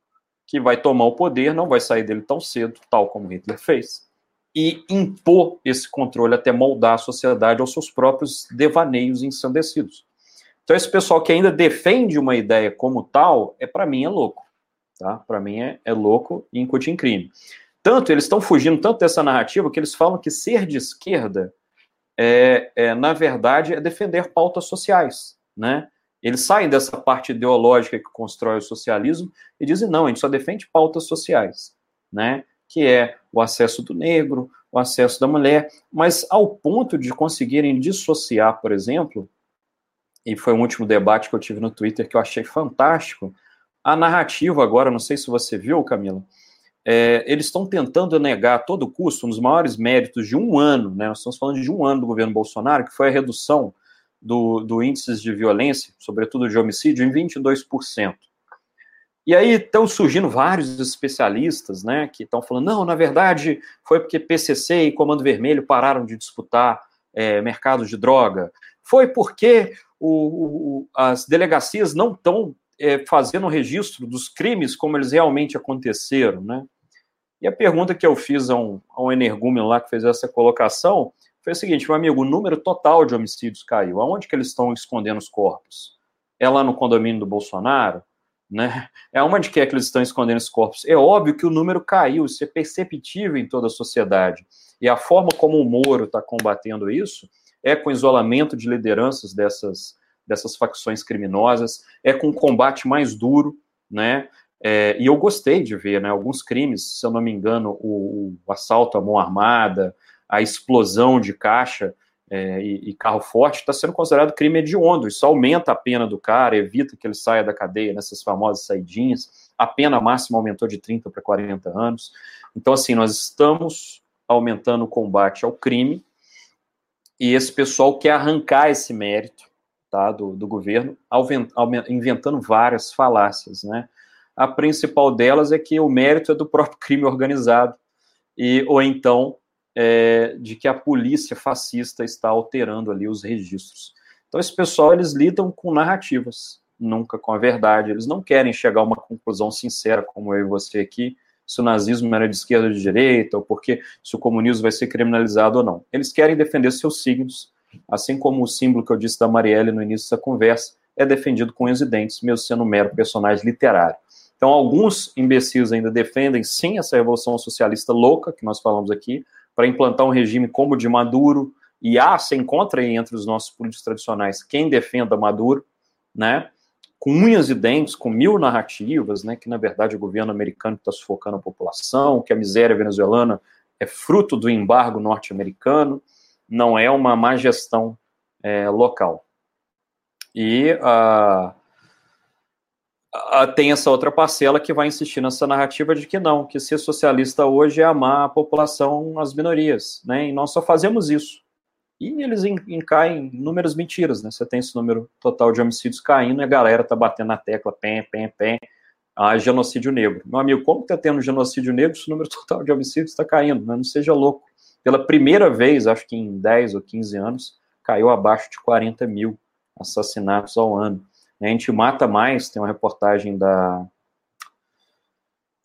Speaker 2: que vai tomar o poder, não vai sair dele tão cedo, tal como Hitler fez, e impor esse controle até moldar a sociedade aos seus próprios devaneios ensandecidos. Então, esse pessoal que ainda defende uma ideia como tal, é para mim é louco. Tá? Para mim é, é louco e incute em crime. Tanto, eles estão fugindo tanto dessa narrativa que eles falam que ser de esquerda, é, é, na verdade, é defender pautas sociais, né? Eles saem dessa parte ideológica que constrói o socialismo e dizem, não, a gente só defende pautas sociais, né? Que é o acesso do negro, o acesso da mulher, mas ao ponto de conseguirem dissociar, por exemplo, e foi um último debate que eu tive no Twitter que eu achei fantástico, a narrativa agora, não sei se você viu, Camila, é, eles estão tentando negar a todo custo um dos maiores méritos de um ano, né? Nós estamos falando de um ano do governo Bolsonaro, que foi a redução do, do índices de violência, sobretudo de homicídio, em 22%. E aí estão surgindo vários especialistas, né, que estão falando, não, na verdade, foi porque PCC e Comando Vermelho pararam de disputar é, mercados de droga, foi porque o, o, as delegacias não estão é, fazendo registro dos crimes como eles realmente aconteceram, né? E a pergunta que eu fiz a um, a um energúmeno lá que fez essa colocação foi o seguinte, meu amigo, o número total de homicídios caiu. Aonde que eles estão escondendo os corpos? É lá no condomínio do Bolsonaro? Né? É onde que é que eles estão escondendo os corpos? É óbvio que o número caiu, isso é perceptível em toda a sociedade. E a forma como o Moro está combatendo isso é com isolamento de lideranças dessas, dessas facções criminosas, é com um combate mais duro, né? É, e eu gostei de ver, né, alguns crimes, se eu não me engano, o, o assalto à mão armada, a explosão de caixa é, e, e, carro forte está sendo considerado crime hediondo. Isso aumenta a pena do cara, evita que ele saia da cadeia nessas famosas saidinhas. A pena máxima aumentou de 30 para 40 anos. Então, assim, nós estamos aumentando o combate ao crime e esse pessoal quer arrancar esse mérito tá, do, do governo, inventando várias falácias, né? A principal delas é que o mérito é do próprio crime organizado, e ou então é, de que a polícia fascista está alterando ali os registros. Então, esse pessoal, eles lidam com narrativas, nunca com a verdade. Eles não querem chegar a uma conclusão sincera, como eu e você aqui, se o nazismo era de esquerda ou de direita, ou porque se o comunismo vai ser criminalizado ou não. Eles querem defender seus signos assim como o símbolo que eu disse da Marielle no início dessa conversa, é defendido com unhas dentes, mesmo sendo um mero personagem literário. Então, alguns imbecis ainda defendem, sim, essa revolução socialista louca que nós falamos aqui, para implantar um regime como o de Maduro, e há, se encontra entre os nossos políticos tradicionais quem defenda Maduro, né, com unhas e dentes, com mil narrativas, né, que na verdade o governo americano está sufocando a população, que a miséria venezuelana é fruto do embargo norte-americano, não é uma má gestão é, local. E uh, uh, tem essa outra parcela que vai insistir nessa narrativa de que não, que ser socialista hoje é amar a população, as minorias, né? E nós só fazemos isso. E eles encaem números mentiras, né? Você tem esse número total de homicídios caindo e a galera tá batendo na tecla, pem, pem, pem, a genocídio negro. Meu amigo, como que tá tendo genocídio negro se o número total de homicídios está caindo? Né? Não seja louco. Pela primeira vez, acho que em 10 ou 15 anos, caiu abaixo de 40 mil assassinatos ao ano. A gente mata mais, tem uma reportagem da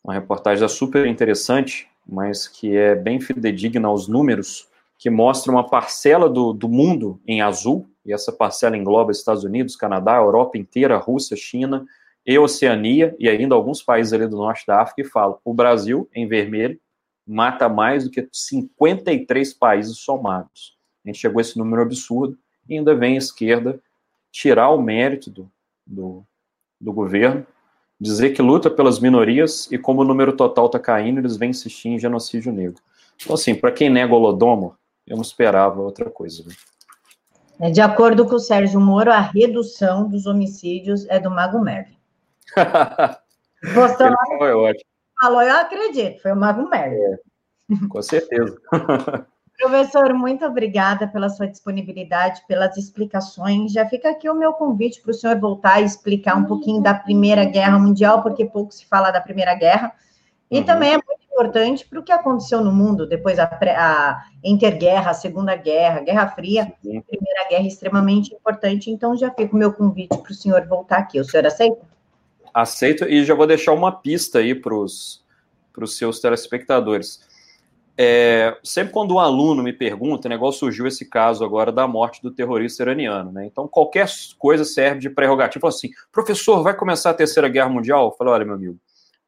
Speaker 2: uma reportagem da super interessante, mas que é bem fidedigna aos números, que mostra uma parcela do, do mundo em azul, e essa parcela engloba Estados Unidos, Canadá, Europa inteira, Rússia, China e Oceania, e ainda alguns países ali do norte da África, e fala, o Brasil, em vermelho, mata mais do que 53 países somados. A gente chegou a esse número absurdo, e ainda vem a esquerda tirar o mérito do, do, do governo, dizer que luta pelas minorias e como o número total está caindo, eles vêm insistir em genocídio negro. Então, assim, para quem nega o Holodomor, eu não esperava outra coisa.
Speaker 1: Né? De acordo com o Sérgio Moro, a redução dos homicídios é do Mago Merlin. Gostou? Foi ótimo. Falou, eu acredito, foi o Mago Merlin. É,
Speaker 2: com certeza.
Speaker 1: Professor, muito obrigada pela sua disponibilidade, pelas explicações. Já fica aqui o meu convite para o senhor voltar e explicar um pouquinho da Primeira Guerra Mundial, porque pouco se fala da Primeira Guerra. E uhum. também é muito importante para o que aconteceu no mundo depois a, a interguerra, a Segunda Guerra, Guerra Fria, Sim. Primeira Guerra extremamente importante. Então já fica o meu convite para o senhor voltar aqui. O senhor aceita?
Speaker 2: Aceito e já vou deixar uma pista aí para os seus telespectadores. É, sempre quando um aluno me pergunta, né, igual surgiu esse caso agora da morte do terrorista iraniano, né? Então qualquer coisa serve de prerrogativa. Assim, professor, vai começar a terceira guerra mundial? Eu falei, olha, meu amigo,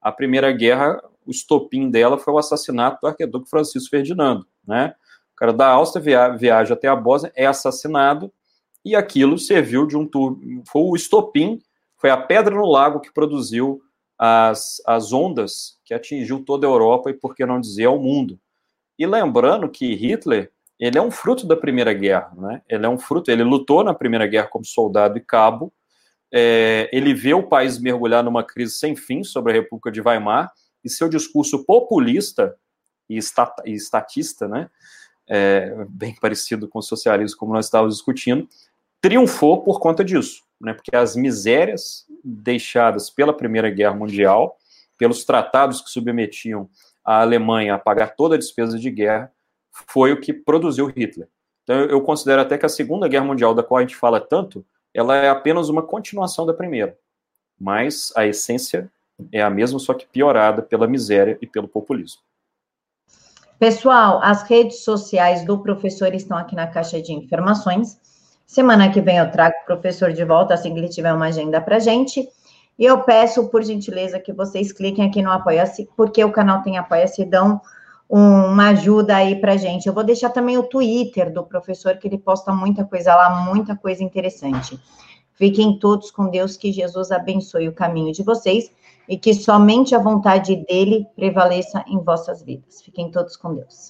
Speaker 2: a primeira guerra, o estopim dela foi o assassinato do arquiduque Francisco Ferdinando, né? O cara da Áustria via, viaja até a Bósnia, é assassinado, e aquilo serviu de um tour, foi o estopim, foi a pedra no lago que produziu as, as ondas que atingiu toda a Europa e, por que não dizer, ao mundo. E lembrando que Hitler, ele é um fruto da Primeira Guerra, né? Ele é um fruto, ele lutou na Primeira Guerra como soldado e cabo, é, ele vê o país mergulhar numa crise sem fim sobre a República de Weimar, e seu discurso populista e, estat, estatista, né? É, bem parecido com o socialismo, como nós estávamos discutindo, triunfou por conta disso, né? Porque as misérias deixadas pela Primeira Guerra Mundial, pelos tratados que submetiam a Alemanha a pagar toda a despesa de guerra, foi o que produziu Hitler. Então, eu considero até que a Segunda Guerra Mundial, da qual a gente fala tanto, ela é apenas uma continuação da primeira. Mas a essência é a mesma, só que piorada pela miséria e pelo populismo.
Speaker 1: Pessoal, as redes sociais do professor estão aqui na caixa de informações. Semana que vem eu trago o professor de volta, assim que ele tiver uma agenda para gente. E eu peço, por gentileza, que vocês cliquem aqui no Apoia-se, porque o canal tem Apoia-se e dão uma ajuda aí pra gente. Eu vou deixar também o Twitter do professor, que ele posta muita coisa lá, muita coisa interessante. Fiquem todos com Deus, que Jesus abençoe o caminho de vocês e que somente a vontade dele prevaleça em vossas vidas. Fiquem todos com Deus.